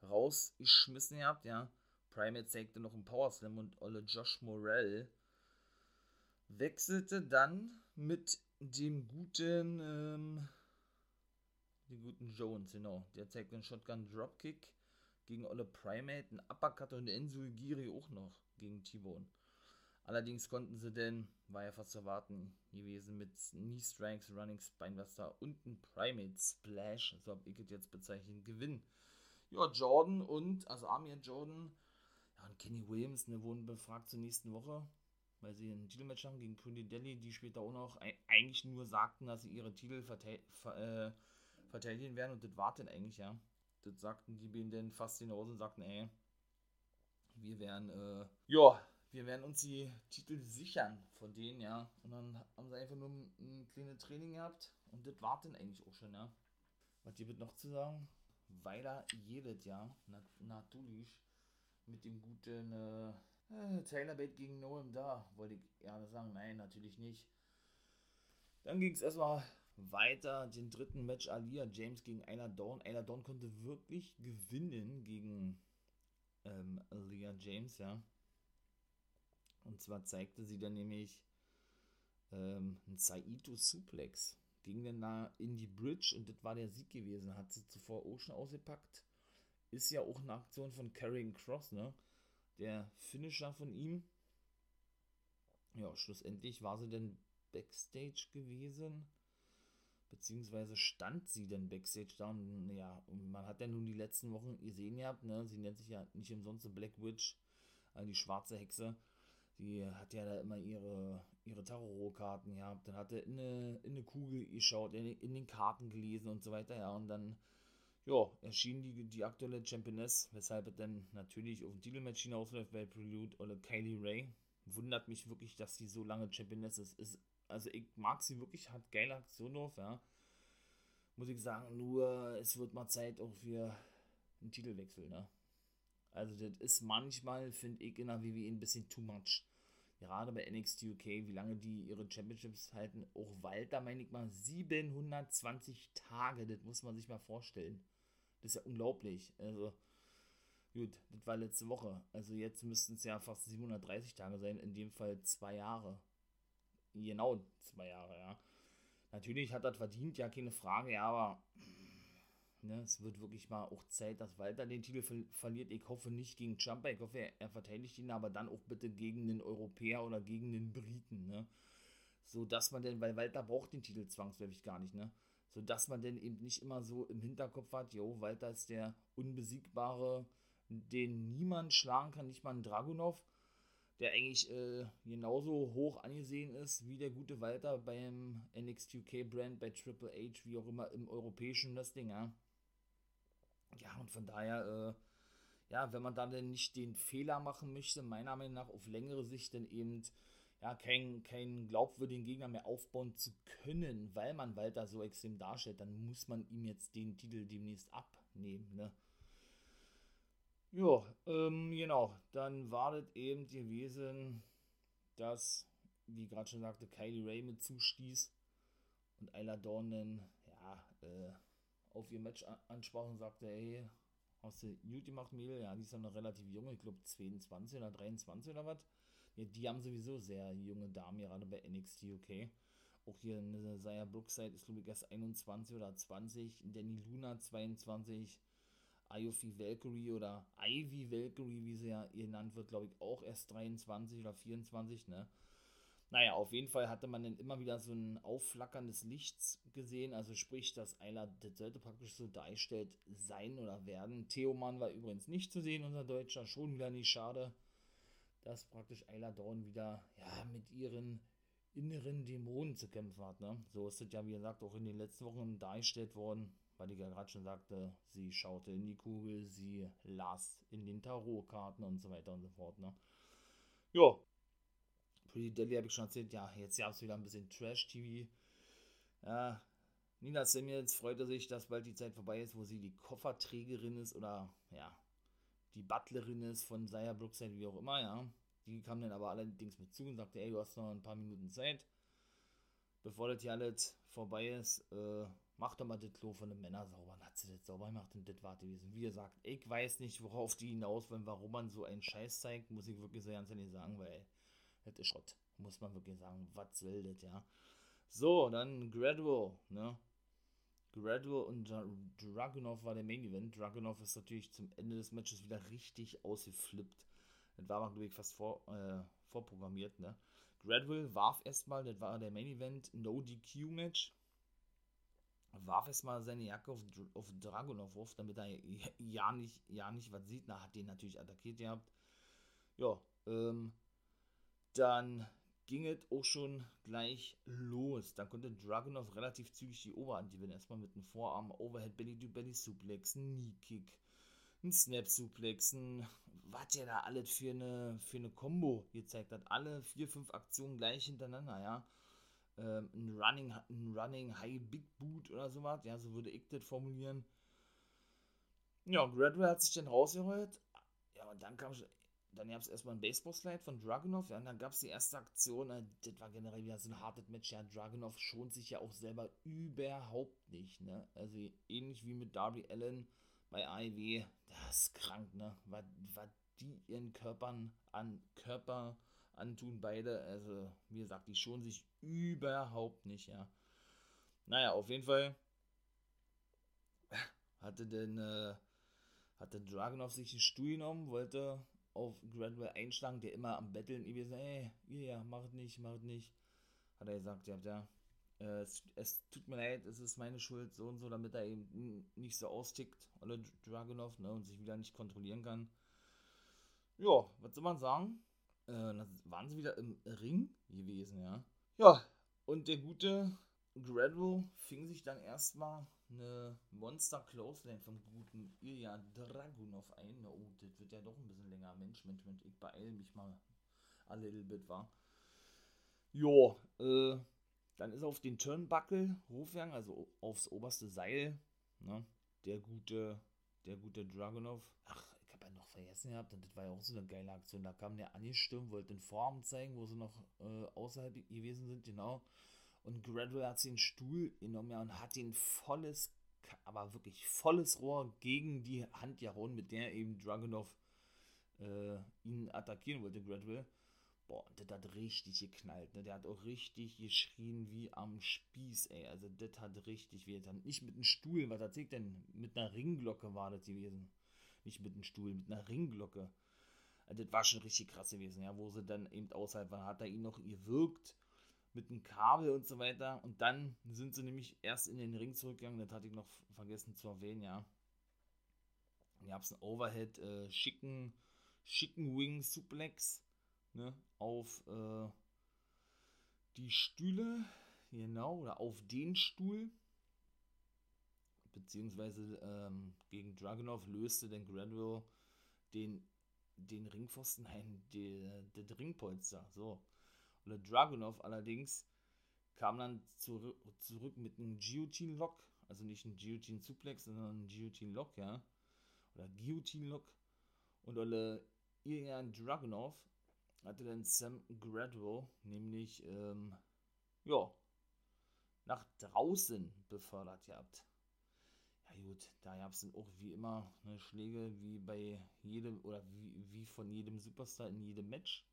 S1: rausgeschmissen gehabt, ja. Primate zeigte noch einen Power Slam und Olle Josh Morell wechselte dann mit dem guten, ähm, den guten Jones, genau. Der zeigte einen Shotgun Dropkick gegen Olle Primate, einen Uppercut und Enzo Giri auch noch gegen T-Bone. Allerdings konnten sie denn, war ja fast zu erwarten gewesen, mit Knee Strikes, Running Spinebuster und ein Primate Splash, so habe ich es jetzt bezeichnet, gewinnen. Ja, Jordan und, also Amir Jordan, ja, und Kenny Williams, ne, wurden befragt zur nächsten Woche, weil sie ein Titelmatch haben gegen Pretty Delhi, die später auch noch eigentlich nur sagten, dass sie ihre Titel äh, verteidigen werden und das war denn eigentlich, ja. Das sagten die beiden dann fast hinaus und sagten, ey, wir werden, äh, ja, wir werden uns die Titel sichern von denen, ja. Und dann haben sie einfach nur ein, ein kleines Training gehabt und das war dann eigentlich auch schon, ja. Was wird noch zu sagen? Weiter jedes Jahr, natürlich, mit dem guten äh, äh, Taylor Bate gegen Noam da, wollte ich gerne sagen. Nein, natürlich nicht. Dann ging es erstmal weiter, den dritten Match Alia James gegen Ayla Dawn. Ayla Dawn konnte wirklich gewinnen gegen ähm, Alia James, ja. Und zwar zeigte sie dann nämlich ähm, einen Saito Suplex. ging dann da in die Bridge und das war der Sieg gewesen. Hat sie zuvor schon ausgepackt. Ist ja auch eine Aktion von Carrying Cross, ne? Der Finisher von ihm. Ja, schlussendlich war sie dann Backstage gewesen. Beziehungsweise stand sie denn Backstage da und ja, man hat ja nun die letzten Wochen gesehen gehabt, ne? Sie nennt sich ja nicht umsonst Black Witch, also die schwarze Hexe die hat ja da immer ihre, ihre Tarotkarten gehabt, dann hat er in eine, in eine Kugel geschaut, in, in den Karten gelesen und so weiter, ja, und dann, ja, erschien die, die aktuelle Championess, weshalb er dann natürlich auf ein Titelmatch hinausläuft bei Prelude oder Kylie Ray. Wundert mich wirklich, dass sie so lange Championess ist. ist also ich mag sie wirklich, hat geile Aktionen drauf, ja. Muss ich sagen, nur es wird mal Zeit auch für einen Titelwechsel, ne? Also das ist manchmal, finde ich, in der WWE ein bisschen too much gerade bei NXT UK, wie lange die ihre Championships halten. Auch Walter, meine ich mal, 720 Tage, das muss man sich mal vorstellen. Das ist ja unglaublich. Also, gut, das war letzte Woche. Also jetzt müssten es ja fast 730 Tage sein, in dem Fall zwei Jahre. Genau zwei Jahre, ja. Natürlich hat er verdient, ja, keine Frage, ja, aber Ne, es wird wirklich mal auch Zeit, dass Walter den Titel ver verliert. Ich hoffe nicht gegen Jumper, ich hoffe, er, er, verteidigt ihn, aber dann auch bitte gegen den Europäer oder gegen den Briten. Ne? So dass man denn, weil Walter braucht den Titel zwangsläufig gar nicht, ne? So dass man denn eben nicht immer so im Hinterkopf hat, jo, Walter ist der Unbesiegbare, den niemand schlagen kann, nicht mal ein Dragunov, der eigentlich äh, genauso hoch angesehen ist wie der gute Walter beim NXT UK Brand, bei Triple H, wie auch immer im europäischen Wrestling, ja. Ja, und von daher, äh, ja, wenn man dann denn nicht den Fehler machen möchte, meiner Meinung nach auf längere Sicht dann eben ja, keinen kein glaubwürdigen Gegner mehr aufbauen zu können, weil man Walter so extrem darstellt, dann muss man ihm jetzt den Titel demnächst abnehmen, ne? Ja, ähm, genau, dann war das eben gewesen, dass, wie gerade schon sagte, Kylie Ray mit zustieß und Ayla dann, ja, äh, auf ihr Match ansprach und sagte, hey, hast du gut gemacht, Mädel? Ja, die ist ja noch relativ jung, ich glaube 22 oder 23 oder was. Ja, die haben sowieso sehr junge Damen, gerade bei NXT UK. Auch hier eine Saya Brookside ist, glaube ich, erst 21 oder 20. Danny Luna 22. Iofi Valkyrie oder Ivy Valkyrie, wie sie ja genannt wird, glaube ich, auch erst 23 oder 24, ne? Naja, auf jeden Fall hatte man dann immer wieder so ein Aufflackern des Lichts gesehen, also sprich, dass Ayla das sollte praktisch so dargestellt sein oder werden. Theoman war übrigens nicht zu sehen, unser Deutscher, schon wieder nicht schade, dass praktisch Ayla Dawn wieder ja, mit ihren inneren Dämonen zu kämpfen hat. Ne? So ist es ja, wie gesagt, auch in den letzten Wochen dargestellt worden, weil ich ja gerade schon sagte, sie schaute in die Kugel, sie las in den Tarotkarten und so weiter und so fort. Ne? Ja, Pretty Deadly habe ich schon erzählt, ja, jetzt gab es wieder ein bisschen Trash-TV. Ja, Nina Samuels freute sich, dass bald die Zeit vorbei ist, wo sie die Kofferträgerin ist oder, ja, die Butlerin ist von Saya Brookside, wie auch immer, ja. Die kam dann aber allerdings mit zu und sagte, ey, du hast noch ein paar Minuten Zeit. Bevor das hier alles vorbei ist, äh, mach doch mal das Klo von den Männern sauber. Dann hat sie das sauber gemacht und das war. Wie gesagt, ich weiß nicht, worauf die hinaus wollen, warum man so einen Scheiß zeigt, muss ich wirklich so ganz ehrlich sagen, weil das ist Schrott. Muss man wirklich sagen. Was will das, ja? So, dann Gradual, ne? Gradual und Dragunov war der Main Event. Dragunov ist natürlich zum Ende des Matches wieder richtig ausgeflippt. Das war, glaube ich, fast vor, äh, vorprogrammiert, ne? Gradual warf erstmal, das war der Main Event, No DQ Match. Warf erstmal seine Jacke auf, auf Dragunov auf, damit er ja nicht, ja nicht was sieht. Na, hat den natürlich attackiert gehabt. Ja, ähm, dann ging es auch schon gleich los. Dann konnte Dragunov relativ zügig die Oberhand gewinnen. Erstmal mit einem Vorarm, Overhead, Belly to Belly Suplex, Knee Kick, ein Snap Suplex, was ja da alles für eine, für eine Combo gezeigt hat. Alle vier, fünf Aktionen gleich hintereinander, ja. Ähm, ein, Running, ein Running High Big Boot oder sowas, ja, so würde ich das formulieren. Ja, Gradwell hat sich dann rausgerollt. Ja, und dann kam schon dann gab es erstmal ein Baseball-Slide von Dragunov, ja, und dann gab es die erste Aktion, äh, das war generell wieder so ein hartes Match, ja, Dragunov schont sich ja auch selber überhaupt nicht, ne, also ähnlich wie mit Darby Allen bei AEW, das ist krank, ne, was, was die ihren Körpern an Körper antun, beide, also, wie gesagt, die schonen sich überhaupt nicht, ja. Naja, auf jeden Fall hatte denn, äh, hatte Dragunov sich den Stuhl genommen, wollte auf Gradwell einschlagen, der immer am Betteln gewesen, ey, ja, mach nicht, mach nicht. Hat er gesagt, ja, ja, äh, es, es, tut mir leid, es ist meine Schuld, so und so, damit er eben nicht so austickt, alle Dragunov, ne, und sich wieder nicht kontrollieren kann. Ja, was soll man sagen? Äh, dann waren sie wieder im Ring gewesen, ja. Ja, und der gute Gradwell fing sich dann erstmal eine Monster Clothesline vom guten Ilya Dragunov ein. Oh, das wird ja doch ein bisschen länger. Mensch, Mensch, Mensch, ich beeile mich mal a little bit, war. Jo, äh, dann ist auf den Turnbuckle hochgegangen, also aufs oberste Seil, ne? Der gute, der gute Dragunov. Ach, ich habe ja noch vergessen gehabt, und das war ja auch so eine geile Aktion. Da kam der angestürmt, wollte den Vorarm zeigen, wo sie noch äh, außerhalb gewesen sind, genau. Und Gradwell hat den Stuhl genommen ja, und hat den volles, aber wirklich volles Rohr gegen die Hand gehauen, mit der eben Dragunov äh, ihn attackieren wollte, Gradwell. Boah, das hat richtig geknallt, ne? Der hat auch richtig geschrien wie am Spieß, ey. Also, das hat richtig weh. Dann nicht mit einem Stuhl, was erzählt denn? Mit einer Ringglocke war das gewesen. Nicht mit einem Stuhl, mit einer Ringglocke. Also, das war schon richtig krass gewesen, ja. Wo sie dann eben außerhalb waren, hat er ihn noch gewirkt mit einem Kabel und so weiter. Und dann sind sie nämlich erst in den Ring zurückgegangen. Das hatte ich noch vergessen zu erwähnen, ja. Hier gab es einen Overhead, äh, schicken, schicken Wing Suplex ne, auf äh, die Stühle, genau, oder auf den Stuhl, beziehungsweise ähm, gegen Dragunov löste den Granville den, den Ringpfosten ein, der, der Ringpolster, so. Oder Dragunov allerdings kam dann zu, zurück mit einem Guillotine-Lock, also nicht ein Guillotine-Suplex, sondern ein Guillotine-Lock, ja, oder Guillotine-Lock, und Olle Ilya Dragunov hatte dann Sam Gradwell nämlich, ähm, ja, nach draußen befördert gehabt. Ja gut, da gab es dann auch wie immer ne, Schläge wie bei jedem oder wie, wie von jedem Superstar in jedem Match.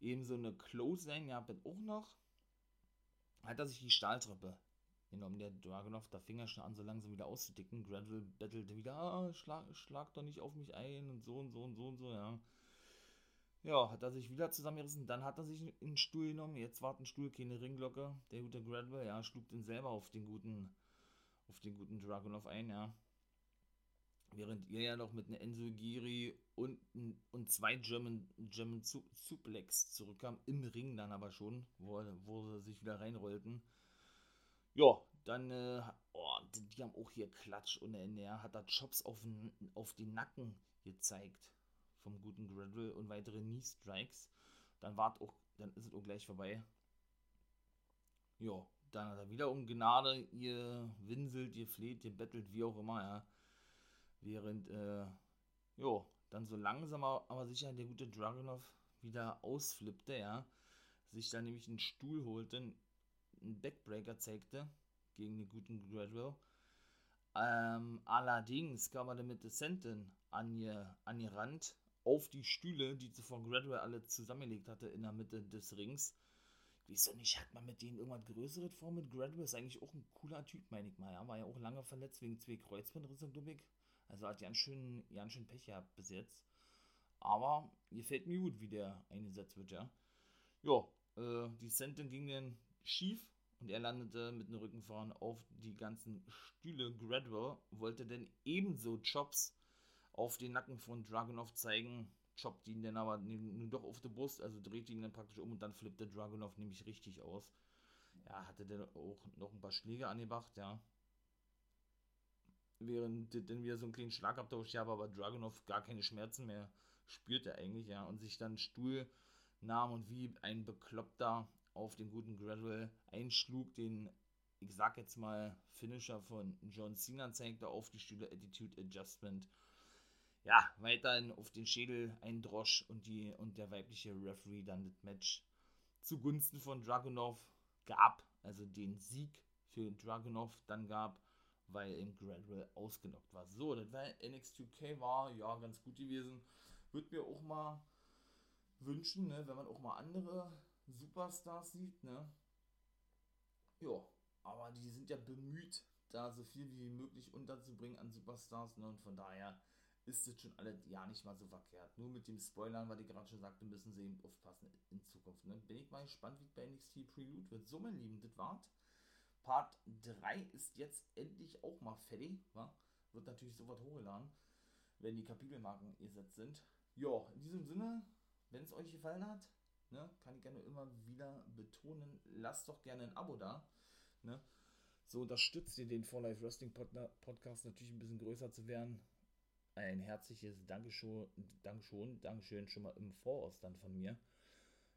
S1: Ebenso eine Close-Line gab es auch noch. Hat er sich die Stahltreppe genommen. Der Dragunov, da fing er schon an, so langsam wieder auszudicken. Gradwell bettelte wieder, ah, schlag, schlag doch nicht auf mich ein und so und so und so und so, ja. Ja, hat er sich wieder zusammengerissen, dann hat er sich in den Stuhl genommen, jetzt war ein Stuhl, keine Ringglocke, der gute Gradwell, ja, schlug den selber auf den guten, auf den guten Dragunov ein, ja. Während ihr ja noch mit einer Enzo Giri und, und zwei German, German Suplex zurückkam, im Ring dann aber schon, wo, wo sie sich wieder reinrollten. Ja, dann, äh, oh, die, die, haben auch hier Klatsch Ende, ja, hat er Chops auf, auf den Nacken gezeigt vom guten Gradwell und weitere Knee Strikes. Dann wart auch, dann ist es auch gleich vorbei. Ja, dann hat er wieder um Gnade ihr winselt, ihr fleht, ihr bettelt, wie auch immer, ja. Während, äh, jo, dann so langsam aber sicher der gute Dragunov wieder ausflippte, ja. Sich dann nämlich einen Stuhl holte, einen Backbreaker zeigte gegen den guten Gradwell. Ähm, allerdings kam er dann mit Descenten an ihr, an ihr Rand auf die Stühle, die zuvor Gradwell alle zusammengelegt hatte in der Mitte des Rings. Wieso nicht? Hat man mit denen irgendwas Größeres vor mit Gradwell? Ist eigentlich auch ein cooler Typ, meine ich mal. Ja, war ja auch lange verletzt wegen zwei Kreuzbandrisse, glaube ich. Also hat ganz schön, ganz schön Pech gehabt bis jetzt. Aber gefällt mir gut, wie der eingesetzt wird, ja. Ja, äh, die Sentin ging dann schief und er landete mit dem Rücken vorn auf die ganzen Stühle. Gradwell wollte dann ebenso Chops auf den Nacken von Dragunov zeigen, choppt ihn dann aber nun doch auf die Brust, also dreht ihn dann praktisch um und dann flippt der Dragunov nämlich richtig aus. Ja, hatte der auch noch ein paar Schläge angebracht, ja. Während dann wieder so einen kleinen Schlagabtausch habe, aber Dragunov gar keine Schmerzen mehr spürt er eigentlich, ja, und sich dann Stuhl nahm und wie ein Bekloppter auf den guten Gradwell einschlug, den, ich sag jetzt mal, Finisher von John Cena zeigte auf die Stühle Attitude Adjustment. Ja, weiterhin auf den Schädel ein Drosch und, die, und der weibliche Referee dann das Match zugunsten von Dragunov gab, also den Sieg für Dragunov dann gab, weil im Gradwell ausgenockt war. So, das war NX2K war ja ganz gut gewesen. Würde mir auch mal wünschen, ne, wenn man auch mal andere Superstars sieht, ne? Ja, aber die sind ja bemüht, da so viel wie möglich unterzubringen an Superstars. Ne? Und von daher ist es schon alles ja nicht mal so verkehrt. Nur mit dem Spoilern, was ich gerade schon sagte, müssen sie eben aufpassen in Zukunft. Ne? Bin ich mal gespannt, wie bei NXT Prelude wird. So, mein Lieben, das war's. Part 3 ist jetzt endlich auch mal fertig. Wa? Wird natürlich sofort hochgeladen, wenn die Kapitelmarken gesetzt sind. Ja, in diesem Sinne, wenn es euch gefallen hat, ne, kann ich gerne immer wieder betonen, lasst doch gerne ein Abo da. Ne? So unterstützt ihr den For Life Wrestling Podcast natürlich ein bisschen größer zu werden. Ein herzliches Dankeschön, Dankeschön, Dankeschön schon mal im Voraus dann von mir.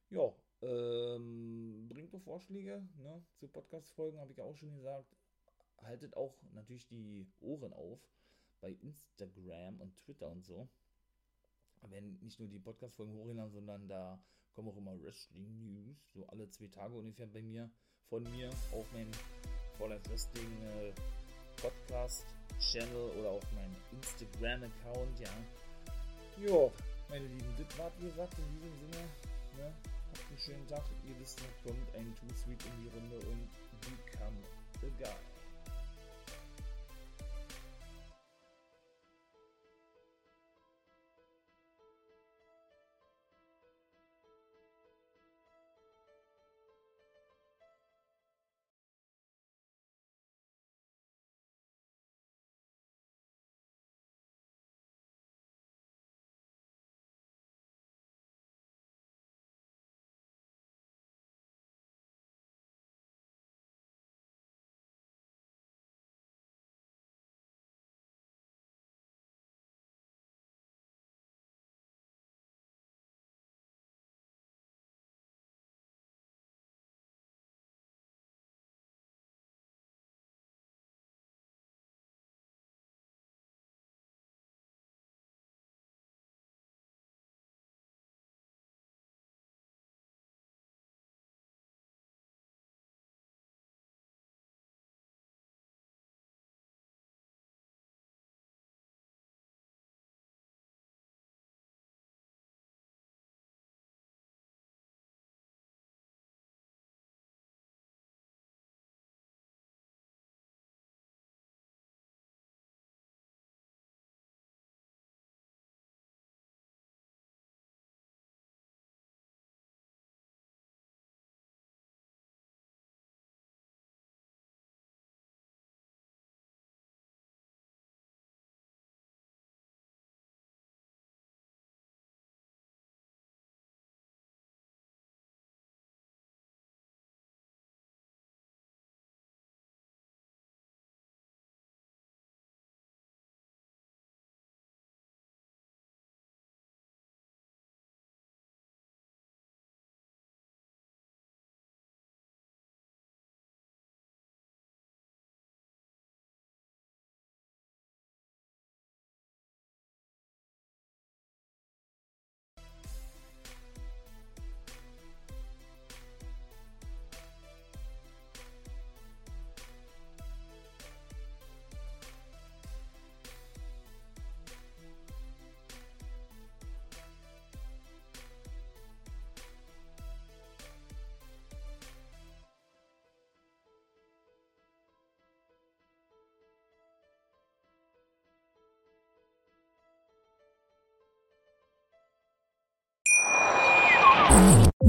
S1: Ja, ähm, bringt doch Vorschläge ne, zu Podcast-Folgen, habe ich auch schon gesagt. Haltet auch natürlich die Ohren auf bei Instagram und Twitter und so. Wenn nicht nur die Podcast-Folgen hochladen, sondern da kommen auch immer Wrestling-News, so alle zwei Tage ungefähr bei mir, von mir, auf meinem For Life Wrestling äh, Podcast-Channel oder auf meinem Instagram-Account, ja. Jo, meine Lieben, das war wie gesagt in diesem Sinne, ne? Habt einen schönen Tag. Ihr wisst, kommt ein Too Sweet in die Runde und become the guy.